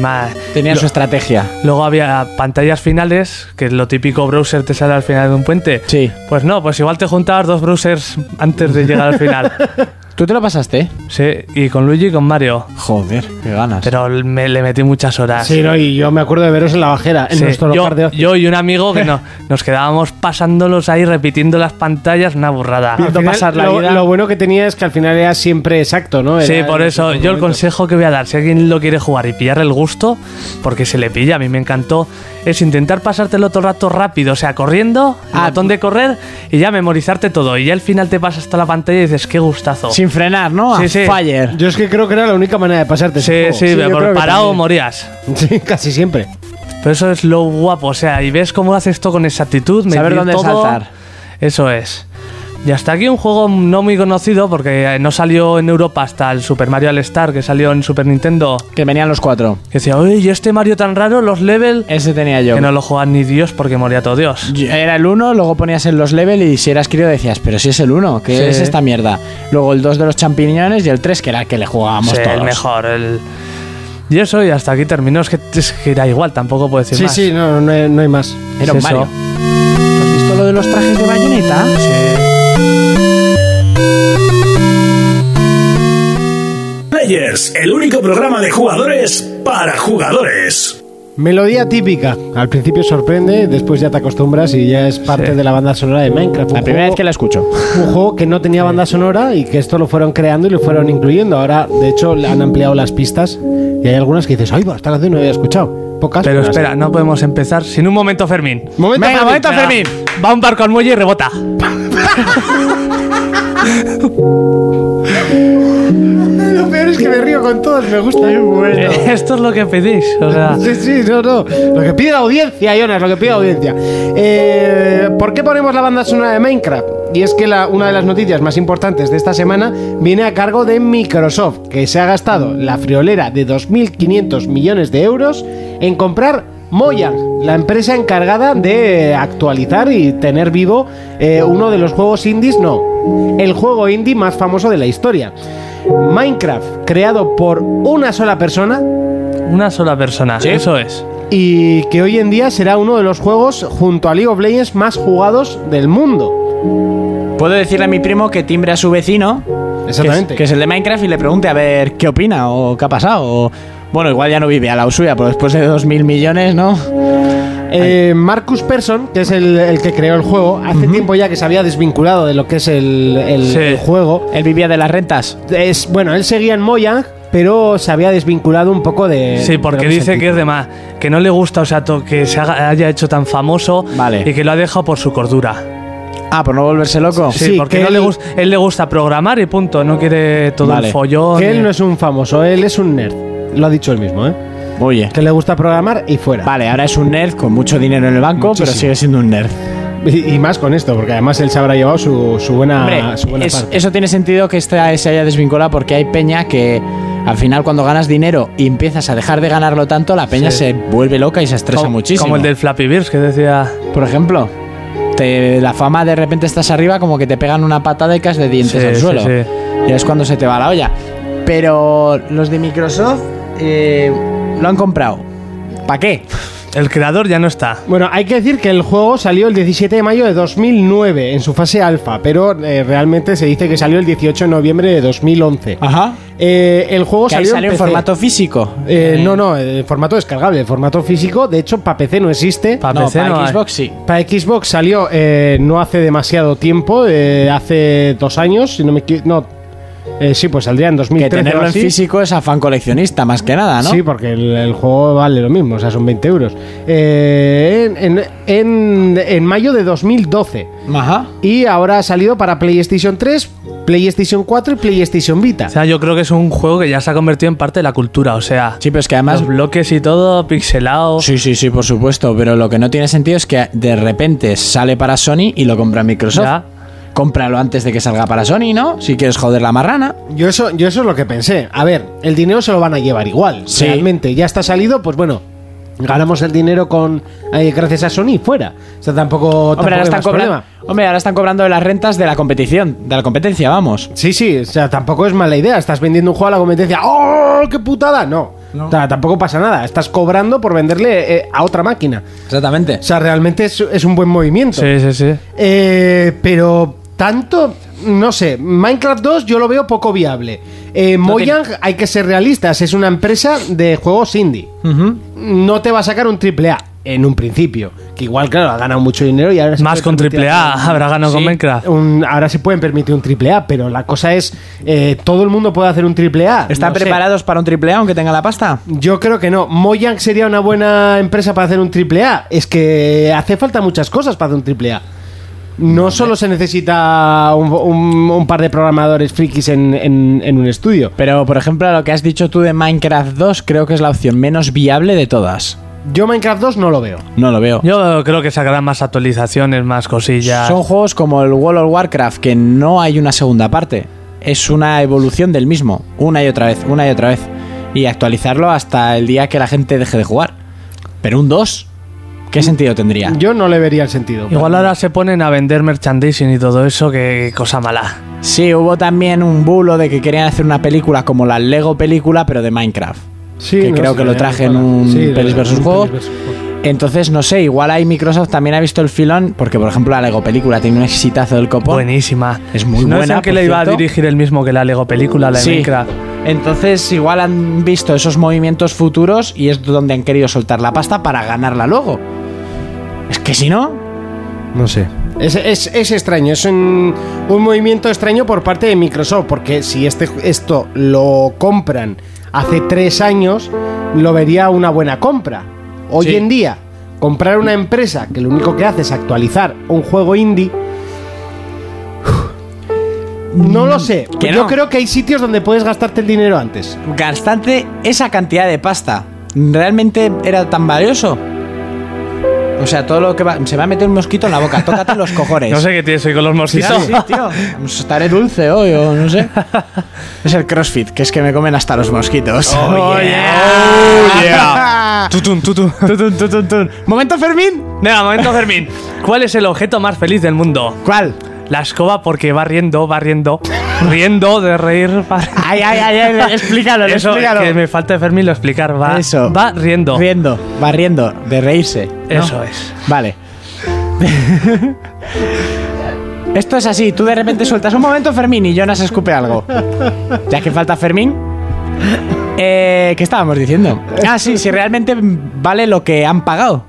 más. Tenían Lo- su estrategia. Luego había pantallas finales, que lo típico browser te sale al final de un puente. Sí. Pues no, pues igual te juntabas dos browsers antes de llegar al final. ¿Tú te lo pasaste? Sí, y con Luigi y con Mario. Joder, qué ganas. Pero me, le metí muchas horas. Sí, no, y yo me acuerdo de veros en la bajera, en Sí, nuestro yo, local de ocio. yo y un amigo que no, nos quedábamos pasándolos ahí repitiendo las pantallas, una burrada. Al Viendo final, pasar la lo, vida. lo bueno que tenía es que al final era siempre exacto, ¿no? Sí, por eso yo el consejo que voy a dar, si alguien lo quiere jugar y pillarle el gusto, porque se le pilla, a mí me encantó, es intentar pasártelo todo el rato rápido, o sea, corriendo, Ah, al botón de correr y ya memorizarte todo. Y ya al final te pasas hasta la pantalla y dices, qué gustazo. Sin frenar, ¿no? Sí, A sí. Fire. Yo es que creo que era la única manera de pasarte. sí, ese sí, por parado morías. Sí, casi siempre. Pero eso es lo guapo, o sea, y ves cómo haces esto con exactitud, Saber dónde todo. saltar. Eso es. Y hasta aquí un juego no muy conocido porque eh, no salió en Europa hasta el Super Mario All Star que salió en Super Nintendo. Que venían los cuatro. Que decía, oye, ¿y este Mario tan raro? Los level. Ese tenía yo. Que no lo juegan ni Dios porque moría todo Dios. Yo- Era el 1, luego ponías en los level y si eras crío decías, pero si es el 1, ¿qué Sí. es esta mierda? Luego el 2 de los champiñones y el 3 que era el que le jugábamos Sí, todos. el mejor. El... Y eso, y hasta aquí terminó. Es que, es que era igual, tampoco puedo decir Sí, más. sí, no, no, hay, no hay más. Era un Es. Mario. ¿Has visto lo de los trajes de bayoneta? Players, el único programa de jugadores para jugadores. Melodía típica. Al principio sorprende, después ya te acostumbras y ya es parte Sí. de la banda sonora de Minecraft. La primera juego- vez que la escucho. Un juego que no tenía banda sonora y que esto lo fueron creando y lo fueron incluyendo. Ahora, de hecho, le han ampliado las pistas y hay algunas que dices, ay, va, esta canción no había escuchado. Pocas. Pero espera, no podemos empezar sin un momento Fermín. Momento Venga, Fermín. momento. Fermín. Va a un barco al muelle y rebota. Lo peor es que me río con todos, me gusta. Esto es lo que pedís. O sea, Sí, sí, no, no. Lo que pide la audiencia, Jonas, lo que pide la audiencia. Eh, ¿Por qué ponemos la banda sonora de Minecraft? Y es que la- una de las noticias más importantes de esta semana viene a cargo de Microsoft, que se ha gastado la friolera de 2.500 millones de euros en comprar Mojang, la empresa encargada de actualizar y tener vivo eh, uno de los juegos indies, no, el juego indie más famoso de la historia. Minecraft, creado por una sola persona Una sola persona, eso es. y que hoy en día será uno de los juegos junto a League of Legends más jugados del mundo. Puedo decirle a mi primo que timbre a su vecino, que es, Exactamente. que es el de Minecraft, y le pregunte a ver qué opina o qué ha pasado. o- bueno, igual ya no vive a la suya, pero después de dos mil millones, ¿no? Eh, Marcus Persson, que es el, el que creó el juego, hace tiempo ya que se había desvinculado de lo que es el, el- Sí. el juego. Él vivía de las rentas. Es, bueno, él seguía en Mojang, pero se había desvinculado un poco de. Sí, porque dice que es de más, que no le gusta, o sea, to- que se haga- haya hecho tan famoso Vale. y que lo ha dejado por su cordura. Ah, por no volverse loco. Sí, Sí, porque que no le él- gusta, él le gusta programar y punto, no quiere todo Vale. el follón. Que él no es un famoso, él es un nerd. Lo ha dicho él mismo, ¿eh? Oye. Que le gusta programar y fuera. Vale, ahora es un nerd con mucho dinero en el banco, pero sigue siendo un nerd. Y, y más con esto, porque además él se habrá llevado su, su buena, Hombre, su buena es- parte. eso tiene sentido que esta se haya desvinculado porque hay peña que al final cuando ganas dinero y empiezas a dejar de ganarlo tanto, la peña Sí. se vuelve loca y se estresa como, muchísimo. como el del Flappy Birds que decía. Por ejemplo, te- la fama de repente estás arriba como que te pegan una patada y caes de dientes Sí, al sí, suelo. sí. Y es cuando se te va la olla. Pero los de Microsoft eh, lo han comprado. ¿Para qué? El creador ya no está. Bueno, hay que decir que el juego salió el 17 de mayo de 2009 en su fase alfa, pero eh, realmente se dice que salió el 18 de noviembre de 2011. Ajá. Eh, el juego salió, salió en PC. formato físico. Eh, no, no, en formato descargable, en formato físico. De hecho, para PC no existe. Pa' no, PC para no hay. Xbox sí. Para Xbox salió eh, no hace demasiado tiempo, eh, hace dos años, si no me equi- No, eh, sí, pues saldría en 2013 Que tenerlo en físico es afán coleccionista, más que nada, ¿no? Sí, porque el, el juego vale lo mismo, o sea, son 20 euros. Eh, en, en- en- en mayo de 2012. Ajá. Y ahora ha salido para PlayStation 3, PlayStation 4 y PlayStation Vita. O sea, yo creo que es un juego que ya se ha convertido en parte de la cultura, o sea, Sí, pero es que además los bloques y todo pixelado. Sí, sí, sí, por supuesto, pero lo que no tiene sentido es que de repente sale para Sony y lo compra Microsoft. Ya. Cómpralo antes de que salga para Sony, ¿no? Si quieres joder la marrana. Yo eso, yo eso es lo que pensé. A ver, el dinero se lo van a llevar igual. Sí. Realmente, ya está salido, pues bueno. Ganamos el dinero con eh, gracias a Sony fuera. O sea, tampoco, Hombre, tampoco ahora están, cobrando, problema. hombre, ahora están cobrando de las rentas de la competición, de la competencia, vamos. Sí, sí, o sea, tampoco es mala idea. Estás vendiendo un juego a la competencia. ¡Oh, qué putada! No. O sea, tampoco pasa nada. Estás cobrando por venderle eh, a otra máquina. Exactamente. O sea, realmente es, es un buen movimiento. Sí, sí, sí. Eh, pero tanto, no sé, Minecraft 2 yo lo veo poco viable. Eh, Mojang, hay que ser realistas, es una empresa de juegos indie. No te va a sacar un triple A en un principio. Que igual, claro, ha ganado mucho dinero y ahora se Más con triple A habrá ganado con Minecraft. un- ahora se pueden permitir un triple A, pero la cosa es, eh, todo el mundo puede hacer un triple A. ¿Están No sé. preparados para un triple A aunque tenga la pasta? Yo creo que no. Mojang sería una buena empresa para hacer un triple A. Es que hace falta muchas cosas para hacer un triple A. No solo se necesita un, un- un par de programadores frikis en, en- en un estudio. Pero, por ejemplo, lo que has dicho tú de Minecraft 2 creo que es la opción menos viable de todas. Yo Minecraft 2 no lo veo. No lo veo. Yo creo que sacarán más actualizaciones, más cosillas. Son juegos como el World of Warcraft, que no hay una segunda parte. Es una evolución del mismo, una y otra vez, una y otra vez. Y actualizarlo hasta el día que la gente deje de jugar. Pero un 2, ¿qué sentido tendría? Yo no le vería el sentido. Igual ahora se ponen a vender merchandising y todo eso, que cosa mala. Sí, hubo también un bulo de que querían hacer una película como la Lego película, pero de Minecraft. Sí, que no creo sé, que lo eh, traje en un Sí, Pelis versus Juego. Entonces, no sé, igual ahí Microsoft también ha visto el filón, porque por ejemplo la Lego película tiene un exitazo del copón. Buenísima. Es muy ¿No buena, es el que le iba a dirigir el mismo que la Lego película, la de Sí. Minecraft? Entonces, igual han visto esos movimientos futuros y es donde han querido soltar la pasta para ganarla luego. Es que si no, No sé. Es, es- es extraño, es un, un movimiento extraño por parte de Microsoft, porque si este, esto lo compran hace tres años, lo vería una buena compra. Hoy Sí. en día, comprar una empresa que lo único que hace es actualizar un juego indie. No lo sé. Que Yo no. creo que hay sitios donde puedes gastarte el dinero antes. gastante esa cantidad de pasta, ¿realmente era tan valioso? O sea, todo lo que va... Se va a meter un mosquito en la boca, tócate los cojones. No sé qué tienes hoy con los mosquitos. Sí, tío. Pues estaré dulce hoy o no sé. Es el CrossFit, que es que me comen hasta los mosquitos. Oh, yeah. yeah. Tutun, tutun. Tutun, tutun, tutun. Momento Fermín. Venga, momento, Fermín. ¿Cuál es el objeto más feliz del mundo? ¿Cuál? La escoba porque va riendo, va riendo. riendo de reír. para- Ay, ay, ay, ay, explícalo, Eso explícalo. que me falta Fermín lo explicar. Va, Eso. va riendo. Riendo, va riendo, de reírse. ¿no? Eso es. Vale. Esto es así, tú de repente sueltas un momento Fermín y Jonas escupe algo. Ya que falta Fermín. Eh, ¿Qué estábamos diciendo? Ah, sí, si realmente vale lo que han pagado.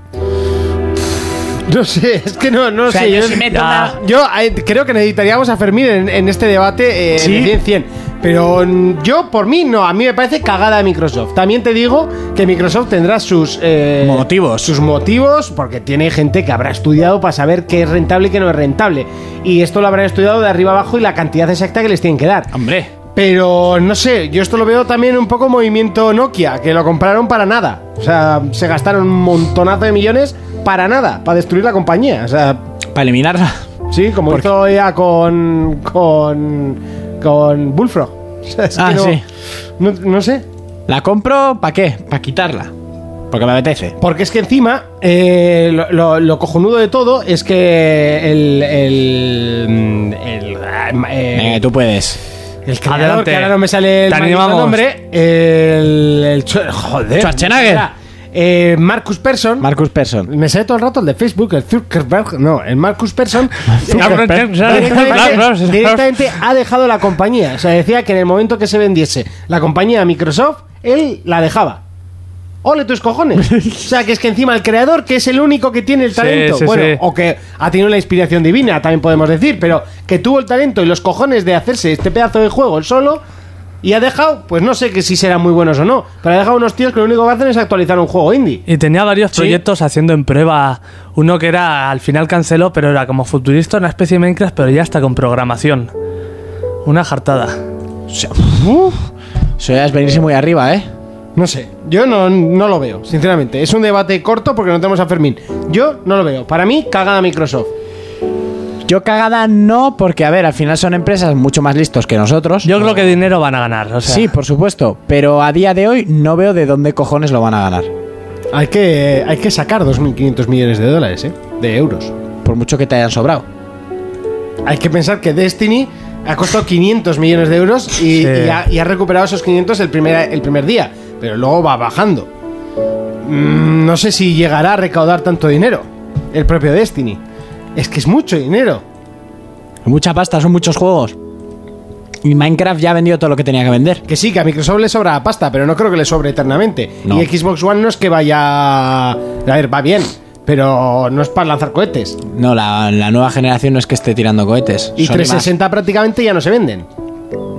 No sé, es que no, no O sea, sé. yo Yo, si meto Ya. una- Yo, eh, creo que necesitaríamos a Fermín en, en este debate eh, ¿Sí? de 100-100. Pero mm, yo, por mí, no. A mí me parece cagada de Microsoft. También te digo que Microsoft tendrá sus... eh, Motivos. Sus motivos, porque tiene gente que habrá estudiado para saber qué es rentable y qué no es rentable. Y esto lo habrán estudiado de arriba abajo y la cantidad exacta que les tienen que dar. Hombre. Pero no sé, yo esto lo veo también un poco movimiento Nokia, que lo compraron para nada. O sea, se gastaron un montonazo de millones para nada, para destruir la compañía. O sea, Para eliminarla. sí, como Porque- hizo ella con. con. con Bullfrog. O sea, es Ah, que no, sí. no, no sé. ¿La compro para qué? Para quitarla. Porque me apetece. Porque es que encima, eh, lo, lo- lo cojonudo de todo es que el. el. el, eh, Venga, tú puedes. el creador, Adelante. que ahora no me sale el nombre, el. el Schwar- joder. Schwarzenegger. espera. Eh, Marcus Persson. Marcus Persson. me sale todo el rato el de Facebook, el Zuckerberg. No, el Marcus Persson. Directamente, directamente ha dejado la compañía. O sea, decía que en el momento que se vendiese la compañía a Microsoft, él la dejaba. ¡Ole tus cojones! O sea, que es que encima el creador, que es el único que tiene el Sí, talento, sí, bueno, sí. o que ha tenido la inspiración divina, también podemos decir, pero que tuvo el talento y los cojones de hacerse este pedazo de juego él solo, y ha dejado, pues no sé que si serán muy buenos o no, pero ha dejado unos tíos que lo único que hacen es actualizar un juego indie. Y tenía varios Sí. proyectos haciendo en prueba. Uno que era, al final canceló, pero era como futurista, una especie de Minecraft, pero ya está con programación. Una jartada. O sea, uf, eso ya es venirse muy arriba, ¿eh? No sé, yo no, no lo veo, sinceramente. Es un debate corto porque no tenemos a Fermín. Yo no lo veo. Para mí, cagada Microsoft. Yo cagada no, porque a ver, al final son empresas mucho más listos que nosotros. Yo creo que dinero van a ganar. O sea, Sí, por supuesto, pero a día de hoy no veo de dónde cojones lo van a ganar. Hay que, hay que sacar 2.500 millones de dólares, ¿eh? De euros. Por mucho que te hayan sobrado. Hay que pensar que Destiny ha costado 500 millones de euros y, Sí. y ha, y ha recuperado esos 500 el primer, el primer día, pero luego va bajando. Mm, no sé si llegará a recaudar tanto dinero el propio Destiny. Es que es mucho dinero. Mucha pasta, son muchos juegos. Y Minecraft ya ha vendido todo lo que tenía que vender. Que sí, que a Microsoft le sobra pasta, pero no creo que le sobre eternamente. No. Y Xbox One no es que vaya... A ver, va bien, pero no es para lanzar cohetes. No, la, la nueva generación no es que esté tirando cohetes. Y Son 360 prácticamente ya no se venden.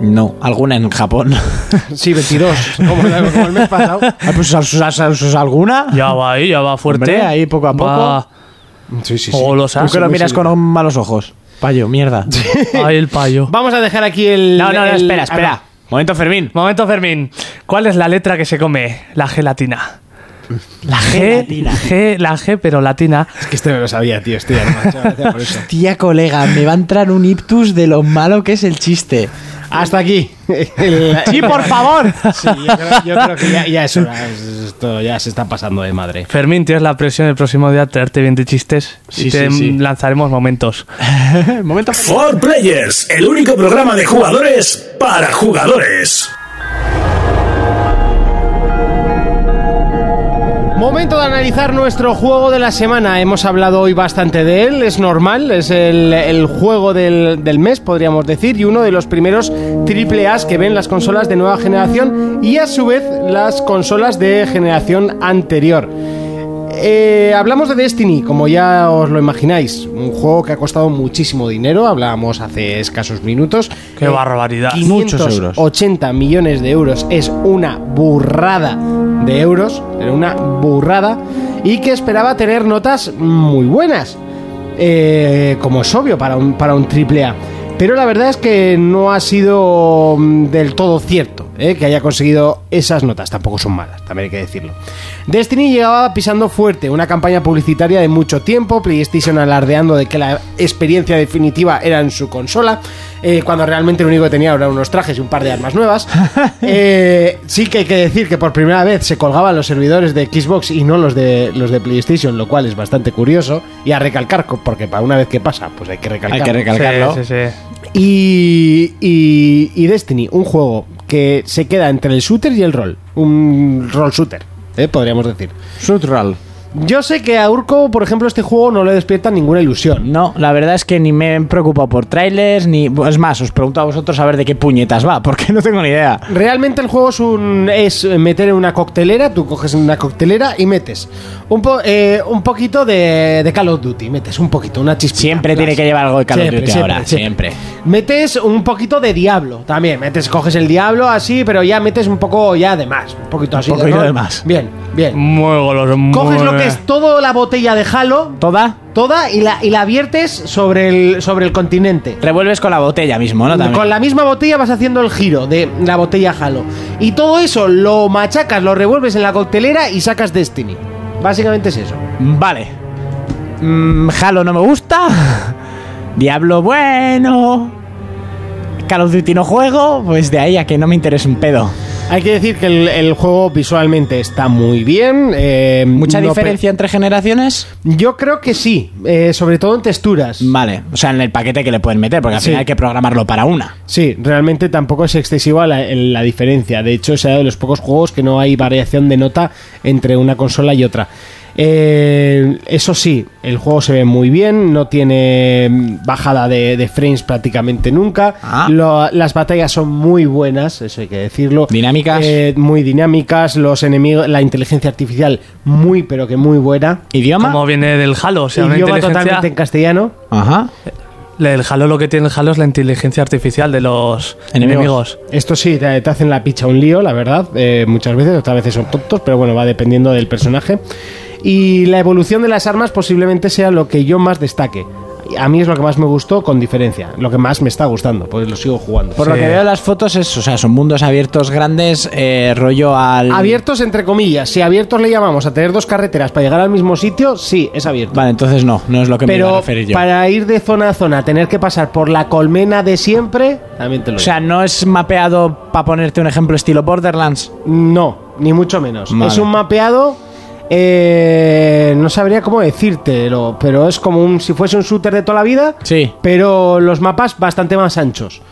No, alguna en Japón. Sí, 22, como, el- como el mes pasado. Ah, pues, ¿us- us- us- us- alguna? Ya va ahí, ya va fuerte. Hombre, ahí poco a poco. Va Sí, sí, golosa. Tú que lo miras con malos ojos. Payo, mierda. Ahí el payo. Vamos a dejar aquí el... No, no, no, el- espera, espera. Ah, Momento, Fermín. Momento, Fermín. ¿Cuál es la letra que se come? La gelatina. La G, la G, pero latina. Es que este me lo sabía, tío. Estoy gracias por eso. Tía colega, me va a entrar un ictus de lo malo que es el chiste. Hasta aquí. Sí, por favor. Sí, yo creo, yo creo que ya, ya es hora. Esto ya se está pasando de madre. Fermín, tienes la presión el próximo día de traerte bien de chistes Sí, y te sí, sí. lanzaremos momentos. Momento. For Players, el único programa de jugadores para jugadores. Momento de analizar nuestro juego de la semana. Hemos hablado hoy bastante de él, es normal, es el, juego del, del mes, podríamos decir, y uno de los primeros triple que ven las consolas de nueva generación y a su vez las consolas de generación anterior. Eh, hablamos de Destiny, como ya os lo imagináis, un juego que ha costado muchísimo dinero, hablábamos hace escasos minutos. ¡Qué barbaridad! Muchos euros. 80 millones de euros es una burrada de euros, era una burrada, y que esperaba tener notas muy buenas, eh, como es obvio para un, para un triple A. Pero la verdad es que no ha sido mm, del todo cierto eh, que haya conseguido esas notas. Tampoco son malas, también hay que decirlo. Destiny llegaba pisando fuerte, una campaña publicitaria de mucho tiempo, PlayStation alardeando de que la experiencia definitiva era en su consola, eh, cuando realmente lo único que tenía eran unos trajes y un par de armas nuevas. Eh, sí que hay que decir que por primera vez se colgaban los servidores de Xbox y no los de los de PlayStation, lo cual es bastante curioso y a recalcar, porque para una vez que pasa, pues hay que recalcarlo. Hay que recalcarlo. Sí, sí, sí. Y, y, y Destiny, un juego que se queda entre el shooter y el rol. Un rol shooter, ¿eh? podríamos decir. Sutral. Yo sé que a Urco, por ejemplo, este juego no le despierta ninguna ilusión. No, la verdad es que ni me he preocupado por trailers, ni... Es más, os pregunto a vosotros a ver de qué puñetas va, porque no tengo ni idea. Realmente el juego es, un, es meter en una coctelera, tú coges una coctelera y metes un, po- eh, un poquito de, de Call of Duty, metes un poquito, una chispita. Siempre tiene que llevar algo de Call of Duty siempre, ahora, siempre. siempre. Metes un poquito de Diablo también, metes, coges el Diablo así, pero ya metes un poco ya de más, un poquito así. poquito rol. de más. Bien, bien. Muy goloso, muy Coges lo que bien. es toda la botella de Halo, ¿Toda? toda, y la, y la viertes sobre el, sobre el continente. Revuelves con la botella mismo, ¿no? También. Con la misma botella vas haciendo el giro de la botella Halo. Y todo eso lo machacas, lo revuelves en la coctelera y sacas Destiny. Básicamente es eso. Vale. Mm, Halo no me gusta. Diablo bueno. Call of Duty no juego. Pues de ahí a que no me interesa un pedo. Hay que decir que el, el juego visualmente está muy bien. eh, ¿Mucha no diferencia entre generaciones? pe- Yo creo que sí, eh, sobre todo en texturas. Vale. O sea, en el paquete que le pueden meter, porque al Sí. final hay que programarlo para una. Sí, realmente tampoco es excesiva la, la diferencia. De hecho, es de los pocos juegos que no hay variación de nota entre una consola y otra. Eh, eso sí, el juego se ve muy bien, no tiene bajada de, de frames prácticamente nunca. Ah. Lo- las batallas son muy buenas, eso hay que decirlo. Dinámicas. Eh, muy dinámicas, los enemigos, la inteligencia artificial muy pero que muy buena. ¿Idioma? Como viene del Halo, o sea, una Idioma inteligencia... totalmente en castellano. Ajá. El Halo lo que tiene el Halo es la inteligencia artificial de los Enemigos. enemigos. Esto sí, te, te hacen la picha un lío, la verdad, eh, muchas veces, otras veces son tontos, pero bueno, va dependiendo del personaje. Y la evolución de las armas posiblemente sea lo que yo más destaque. A mí es lo que más me gustó, con diferencia. Lo que más me está gustando, pues lo sigo jugando. Por lo que veo en las fotos es, o sea, son mundos abiertos grandes, eh, rollo al... Abiertos entre comillas. Si abiertos le llamamos a tener dos carreteras para llegar al mismo sitio, sí, es abierto. Vale, entonces no, no es lo que me iba a referir yo. para ir de zona a zona, tener que pasar por la colmena de siempre, también te lo O digo. sea, no es mapeado, para ponerte un ejemplo, estilo Borderlands. No, ni mucho menos. Vale. Es un mapeado. Eh, no sabría cómo decírtelo, pero es como un si fuese un shooter de toda la vida. Sí. Pero los mapas bastante más anchos.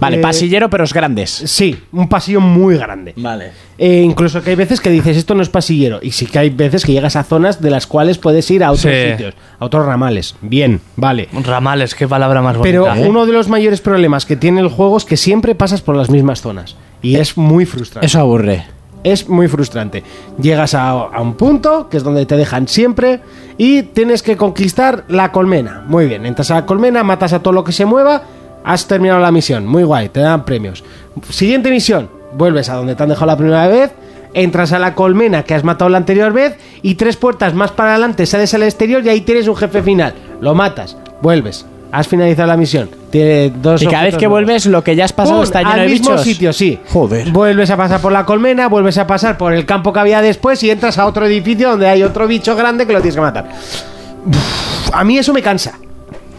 Vale, Eh, pasillero, pero es grandes. Sí, un pasillo muy grande. Vale. Eh, incluso que hay veces que dices esto no es pasillero. Y sí que hay veces que llegas a zonas de las cuales puedes ir a otros Sí. sitios, a otros ramales. Bien, vale. Ramales, qué palabra más Pero bonita. ¿eh? uno de los mayores problemas que tiene el juego es que siempre pasas por las mismas zonas. Y es muy frustrante. Eso aburre. Es muy frustrante. Llegas a, un punto, que es donde te dejan siempre, y tienes que conquistar la colmena. Muy bien, entras a la colmena, matas a todo lo que se mueva, has terminado la misión. Muy guay, te dan premios. Siguiente misión, vuelves a donde te han dejado la primera vez, entras a la colmena que has matado la anterior vez, y tres puertas más para adelante sales al exterior y ahí tienes un jefe final. Lo matas, vuelves. Has finalizado la misión. Tiene dos Y cada vez que nuevos. vuelves, lo que ya has pasado ¡Pum! está lleno al de mismo bichos. sitio, sí. Joder. Vuelves a pasar por la colmena, vuelves a pasar por el campo que había después y entras a otro edificio donde hay otro bicho grande que lo tienes que matar. Uf, a mí eso me cansa.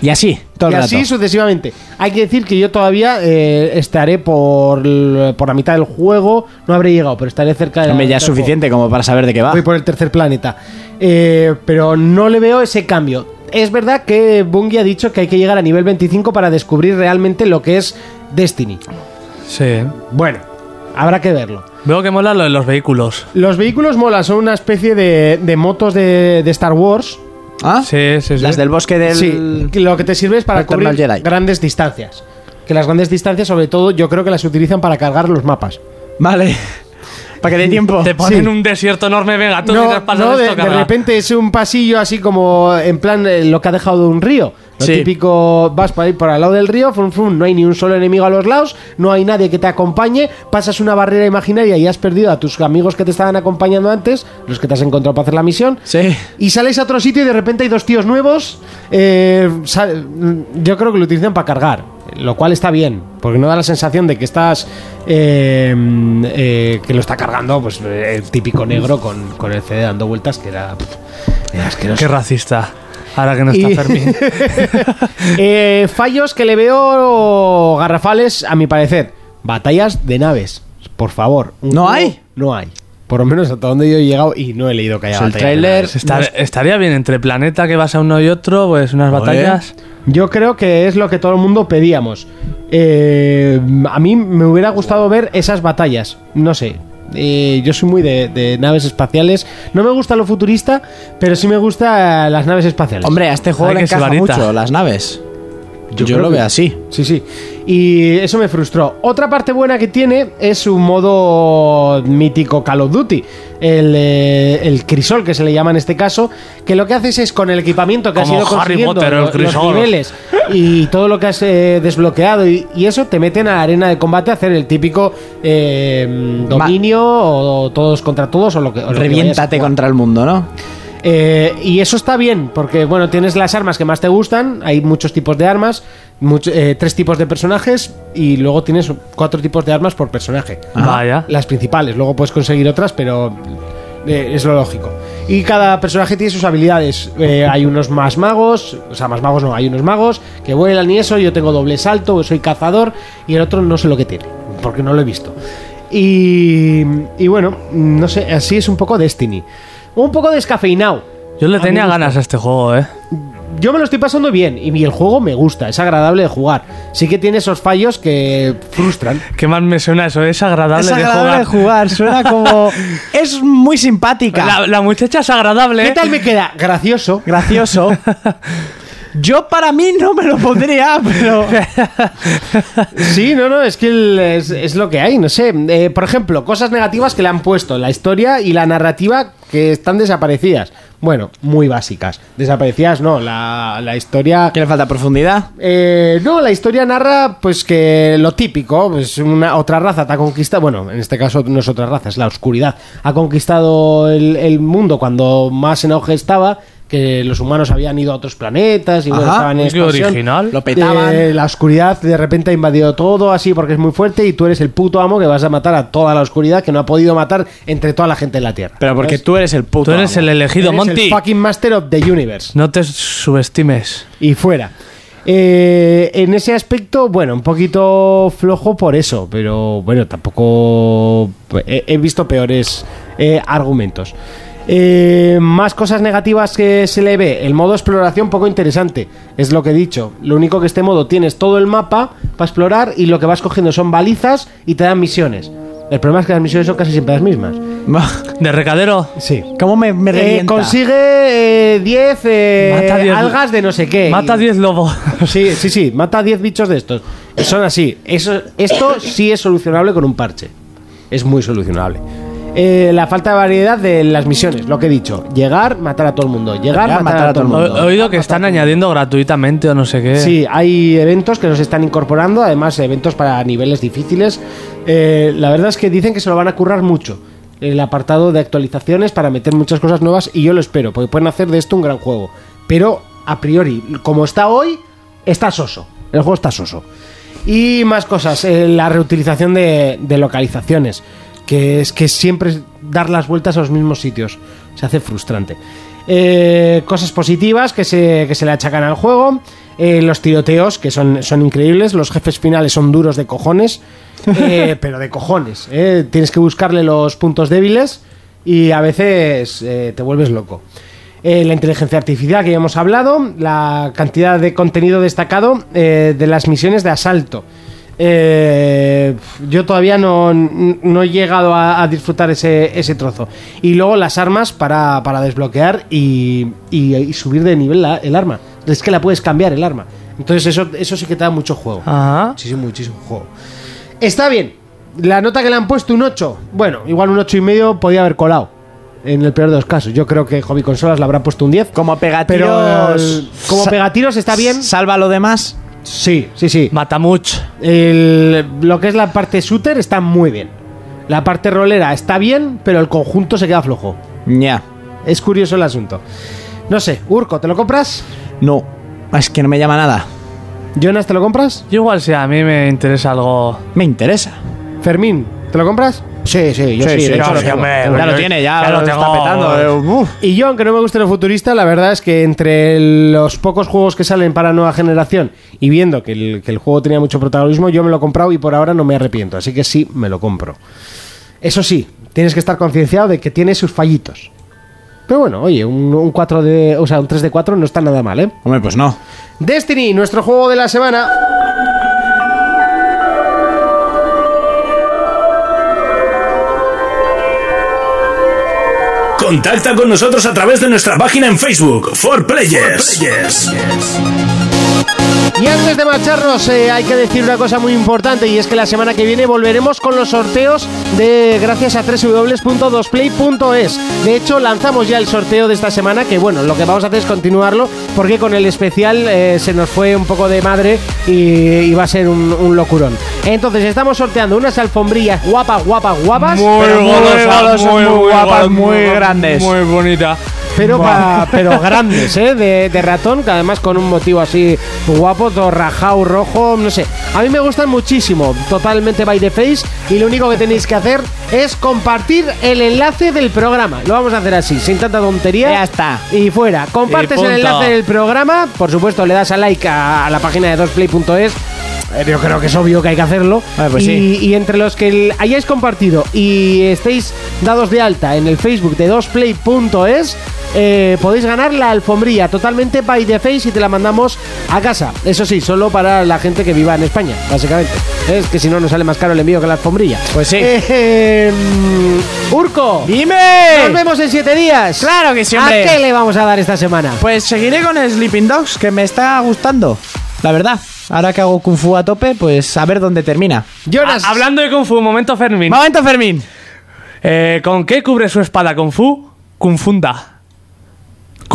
Y así, todo y el así rato. sucesivamente. Hay que decir que yo todavía eh, estaré por, por la mitad del juego. No habré llegado, pero estaré cerca de la Hombre, ya es juego. suficiente como para saber de qué va. Voy por el tercer planeta. Eh, pero no le veo ese cambio. Es verdad que Bungie ha dicho que hay que llegar a nivel 25 para descubrir realmente lo que es Destiny. Sí. Bueno, habrá que verlo. Veo que mola lo de los vehículos. Los vehículos mola, son una especie de, de motos de, de Star Wars. ¿Ah? Sí, sí, sí. Las del bosque del... Sí, que lo que te sirve es para cubrir Jedi. grandes distancias. Que las grandes distancias, sobre todo, yo creo que las utilizan para cargar los mapas. Vale. Para que dé tiempo. Te ponen Sí. un desierto enorme, venga, tú no, pasas no, de, esto, de repente es un pasillo así como en plan eh, lo que ha dejado de un río. Lo Sí. típico, vas por ahí por al lado del río, frum, frum, no hay ni un solo enemigo a los lados, no hay nadie que te acompañe, pasas una barrera imaginaria y has perdido a tus amigos que te estaban acompañando antes, los que te has encontrado para hacer la misión. Sí. Y sales a otro sitio y de repente hay dos tíos nuevos. eh, yo creo que lo utilizan para cargar, lo cual está bien, porque no da la sensación de que estás. eh, eh, que lo está cargando, pues el típico negro con, con el CD dando vueltas, que era. pff, era asqueroso. Qué racista. Ahora que no está Y- Fermín. Eh, fallos que le veo garrafales, a mi parecer. Batallas de naves, por favor. ¿No juego- hay? No hay. Por lo menos hasta donde yo he llegado y no he leído que haya Pues el tráiler-. Estar- estaría bien entre planeta que vas a uno y otro, pues unas batallas. Yo creo que es lo que todo el mundo pedíamos. Eh, a mí me hubiera gustado ver esas batallas. No sé. Eh, yo soy muy de, de naves espaciales. No me gusta lo futurista, pero sí me gusta las naves espaciales. Hombre, a este juego le encaja mucho las naves. Yo, lo que- veo así. Sí, sí. Y eso me frustró. Otra parte buena que tiene es su modo mítico Call of Duty. El, eh, el crisol, que se le llama en este caso, que lo que haces es con el equipamiento que has Como ido Harry consiguiendo, Potter, el lo- los niveles y todo lo que has eh, desbloqueado y, y eso te meten a la arena de combate a hacer el típico eh, dominio o, todos contra todos o lo que o lo Reviéntate contra el mundo, ¿no? Eh, y eso está bien, porque bueno, tienes las armas que más te gustan, hay muchos tipos de armas, much- eh, tres tipos de personajes y luego tienes cuatro tipos de armas por personaje. Vaya. Las principales, luego puedes conseguir otras, pero eh, es lo lógico. Y cada personaje tiene sus habilidades. Eh, hay unos más magos, o sea, más magos no, hay unos magos que vuelan y eso. Yo tengo doble salto, soy cazador, y el otro no sé lo que tiene, porque no lo he visto. Y, y bueno, no sé, así es un poco Destiny. Un poco descafeinado. Yo le A tenía ganas a este juego, ¿eh? Yo me lo estoy pasando bien y el juego me gusta, es agradable de jugar. Sí que tiene esos fallos que frustran. ¿Qué más me suena eso? Es agradable, Es de agradable jugar. de jugar, suena como... es muy simpática. La, la muchacha es agradable. ¿Qué tal me queda? Gracioso. Gracioso. Yo para mí no me lo pondría, pero... Sí, no, no, es que el- es, es lo que hay, no sé. Eh, por ejemplo, cosas negativas que le han puesto, la historia y la narrativa que están desaparecidas. Bueno, muy básicas. Desaparecidas no, la, la historia... ¿Qué le falta profundidad? Eh, no, la historia narra pues que lo típico, pues una otra raza te ha conquistado, bueno, en este caso no es otra raza, es la oscuridad, ha conquistado el, el mundo cuando más en auge estaba, que los humanos habían ido a otros planetas y bueno, estaban en expansión. original. Lo petaban. Eh, la oscuridad de repente ha invadido todo así porque es muy fuerte y tú eres el puto amo que vas a matar a toda la oscuridad que no ha podido matar entre toda la gente en la Tierra. Pero porque ¿Sabes? tú eres el puto Tú eres amo. el elegido, Eres Monty. el fucking master of the universe No te subestimes. y fuera. Eh, en ese aspecto, bueno, un poquito flojo por eso, pero bueno, tampoco he, he visto peores eh, argumentos. Eh, más cosas negativas que se le ve. El modo exploración poco interesante. Es lo que he dicho. Lo único que este modo tienes todo el mapa para explorar y lo que vas cogiendo son balizas y te dan misiones. El problema es que las misiones son casi siempre las mismas. De recadero. Sí. ¿Cómo me, me Eh, consigue 10 eh, 10 algas de no sé qué. Mata Y- 10 lobos. Sí, sí, sí, mata 10 bichos de estos. Son así. Eso, esto sí es solucionable con un parche. Es muy solucionable. Eh, la falta de variedad de las misiones, lo que he dicho. Llegar, matar a todo el mundo. Llegar, matar, a todo el mundo. He oído que están añadiendo gratuitamente o no sé qué. Sí, hay eventos que nos están incorporando, además eventos para niveles difíciles. Eh, la verdad es que dicen que se lo van a currar mucho. El apartado de actualizaciones para meter muchas cosas nuevas y yo lo espero, porque pueden hacer de esto un gran juego. Pero a priori, como está hoy, está soso. El juego está soso. Y más cosas, eh, la reutilización de, de localizaciones, que es que siempre dar las vueltas a los mismos sitios. Se hace frustrante. Eh, cosas positivas que se, que se le achacan al juego. Eh, los tiroteos, que son, son increíbles. Los jefes finales son duros de cojones. eh, pero de cojones. eh. Tienes que buscarle los puntos débiles y a veces te vuelves loco. La inteligencia artificial que ya hemos hablado, la cantidad de contenido destacado de las misiones de asalto. Eh, yo todavía no, no he llegado a, a disfrutar ese, ese trozo. Y luego las armas para, para desbloquear y, y- y subir de nivel la- el arma. Es que la puedes cambiar el arma. Entonces eso, eso sí que te da mucho juego. Ajá. Muchísimo, muchísimo juego. Está bien. La nota que le han puesto un 8. Bueno, igual un 8 y medio podía haber colado. En el peor de los casos. Yo creo que Hobby Consolas le habrá puesto un 10. Como pegatiros... Pero el- como pegatiros está bien. Salva lo demás. Sí, sí, sí. Matamuch. El- lo que es la parte shooter está muy bien. La parte rolera está bien, pero el conjunto se queda flojo. Ya. Es curioso el asunto. No sé, Urco, ¿te lo compras? No. Es que no me llama nada. Jonas, ¿te lo compras? Yo igual sí, a mí me interesa algo. Me interesa. Fermín, ¿te lo compras? Sí, sí, yo sí. Tengo. hombre, Tengo. ya lo tiene, ya, ya lo lo está tengo. petando. eh, uf. Y yo, aunque no me guste lo futurista, la verdad es que entre los pocos juegos que salen para nueva generación y viendo que el, que el juego tenía mucho protagonismo, yo me lo he comprado y por ahora no me arrepiento. Así que sí, me lo compro. Eso sí, tienes que estar concienciado de que tiene sus fallitos. Pero bueno, oye, un, un 4 de, o sea, un 3 de 4 no está nada mal, ¿eh? Hombre, pues no. Destiny, nuestro juego de la semana. Contacta con nosotros a través de nuestra página en Facebook, For Players. Y antes de marcharnos, eh, hay que decir una cosa muy importante y es que la semana que viene volveremos con los sorteos de gracias a www.dosplay.es. De hecho, lanzamos ya el sorteo de esta semana, que bueno, lo que vamos a hacer es continuarlo porque con el especial eh, se nos fue un poco de madre y, y va a ser un, un locurón. Entonces, estamos sorteando unas alfombrillas guapas, guapas, guapas. pero golosas, muy, muy guapas, muy grandes. Muy bonita. Pero, pa- pero grandes, ¿eh? De, de ratón, que además con un motivo así guapo, todo rajado, rojo, no sé. A mí me gustan muchísimo, totalmente by the face, y lo único que tenéis que hacer es compartir el enlace del programa. Lo vamos a hacer así, sin tanta tontería. Ya está. Y fuera. Compartes Y el enlace del programa, por supuesto, le das a like a, a la página de dosplay.es. Eh, Yo creo que es obvio que hay que hacerlo. Ah, pues y, sí. y entre los que hayáis compartido y estéis dados de alta en el Facebook de dosplay.es, eh, podéis ganar la alfombrilla totalmente by the face y te la mandamos a casa. Eso sí, solo para la gente que viva en España, básicamente. Es que si no, nos sale más caro el envío que la alfombrilla. Pues sí. Eh, Urco, ¡Dime! nos vemos en siete días. Claro que sí, ¿A hombre. qué le vamos a dar esta semana? Pues seguiré con Sleeping Dogs, que me está gustando. La verdad. Ahora que hago Kung Fu a tope, pues a ver dónde termina. Jonas, hablando de Kung Fu, momento Fermín. Momento, Fermín. Eh, ¿Con qué cubre su espada Kung Fu? Kung Funda.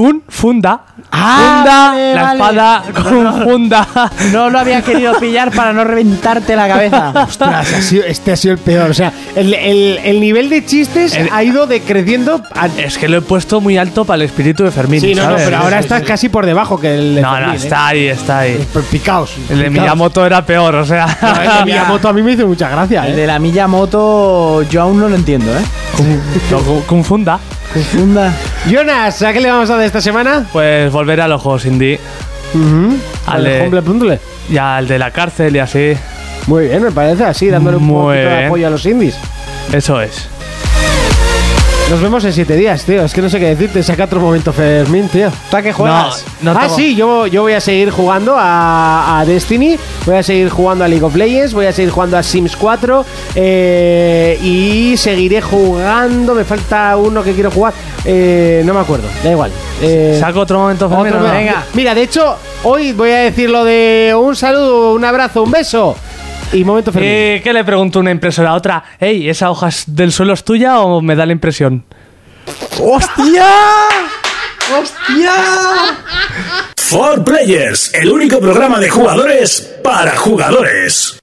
Kun Funda. Ah, funda vale, la vale. espada Kun Funda. No lo había querido pillar para no reventarte la cabeza. Ostras, ha sido- este ha sido el peor. O sea, el, el- el nivel de chistes El- ha ido decreciendo. a- Es que lo he puesto muy alto para el espíritu de Fermín. Sí, no, no, pero ahora estás casi por debajo que el de No, no, Fermín, ¿eh? está ahí, está ahí. Picaos. El de. Miyamoto era peor, o sea. No, el de Miyamoto a mí me hizo mucha gracia, El ¿eh? de la Milla Moto, yo aún no lo entiendo, ¿eh? No, Kun- Kung Funda. Confunda. Jonas, ¿a qué le vamos a dar esta semana? Pues volver a los juegos indie. Al Al de Humble Bundle. Ya al de la cárcel y así. Muy bien, me parece así, dándole un Muy poquito de apoyo a los indies. Eso es. Nos vemos en siete días, tío. Es que no sé qué decirte. Saca otro momento, Fermín, tío. ¿Tú a qué juegas? No, no ah, sí, yo, yo voy a seguir jugando a, a Destiny, voy a seguir jugando a League of Legends, voy a seguir jugando a Sims 4 eh, y seguiré jugando. Me falta uno que quiero jugar, eh, no me acuerdo, da igual. Eh, Saco otro momento Fermín. venga. Mira, de hecho, hoy voy a decir lo de un saludo, un abrazo, un beso y momento Fermín. Eh, ¿Qué le pregunto una impresora a otra? Ey, ¿esa hoja es del suelo es tuya o me da la impresión? ¡Hostia! ¡Hostia! For Players, el único programa de jugadores para jugadores.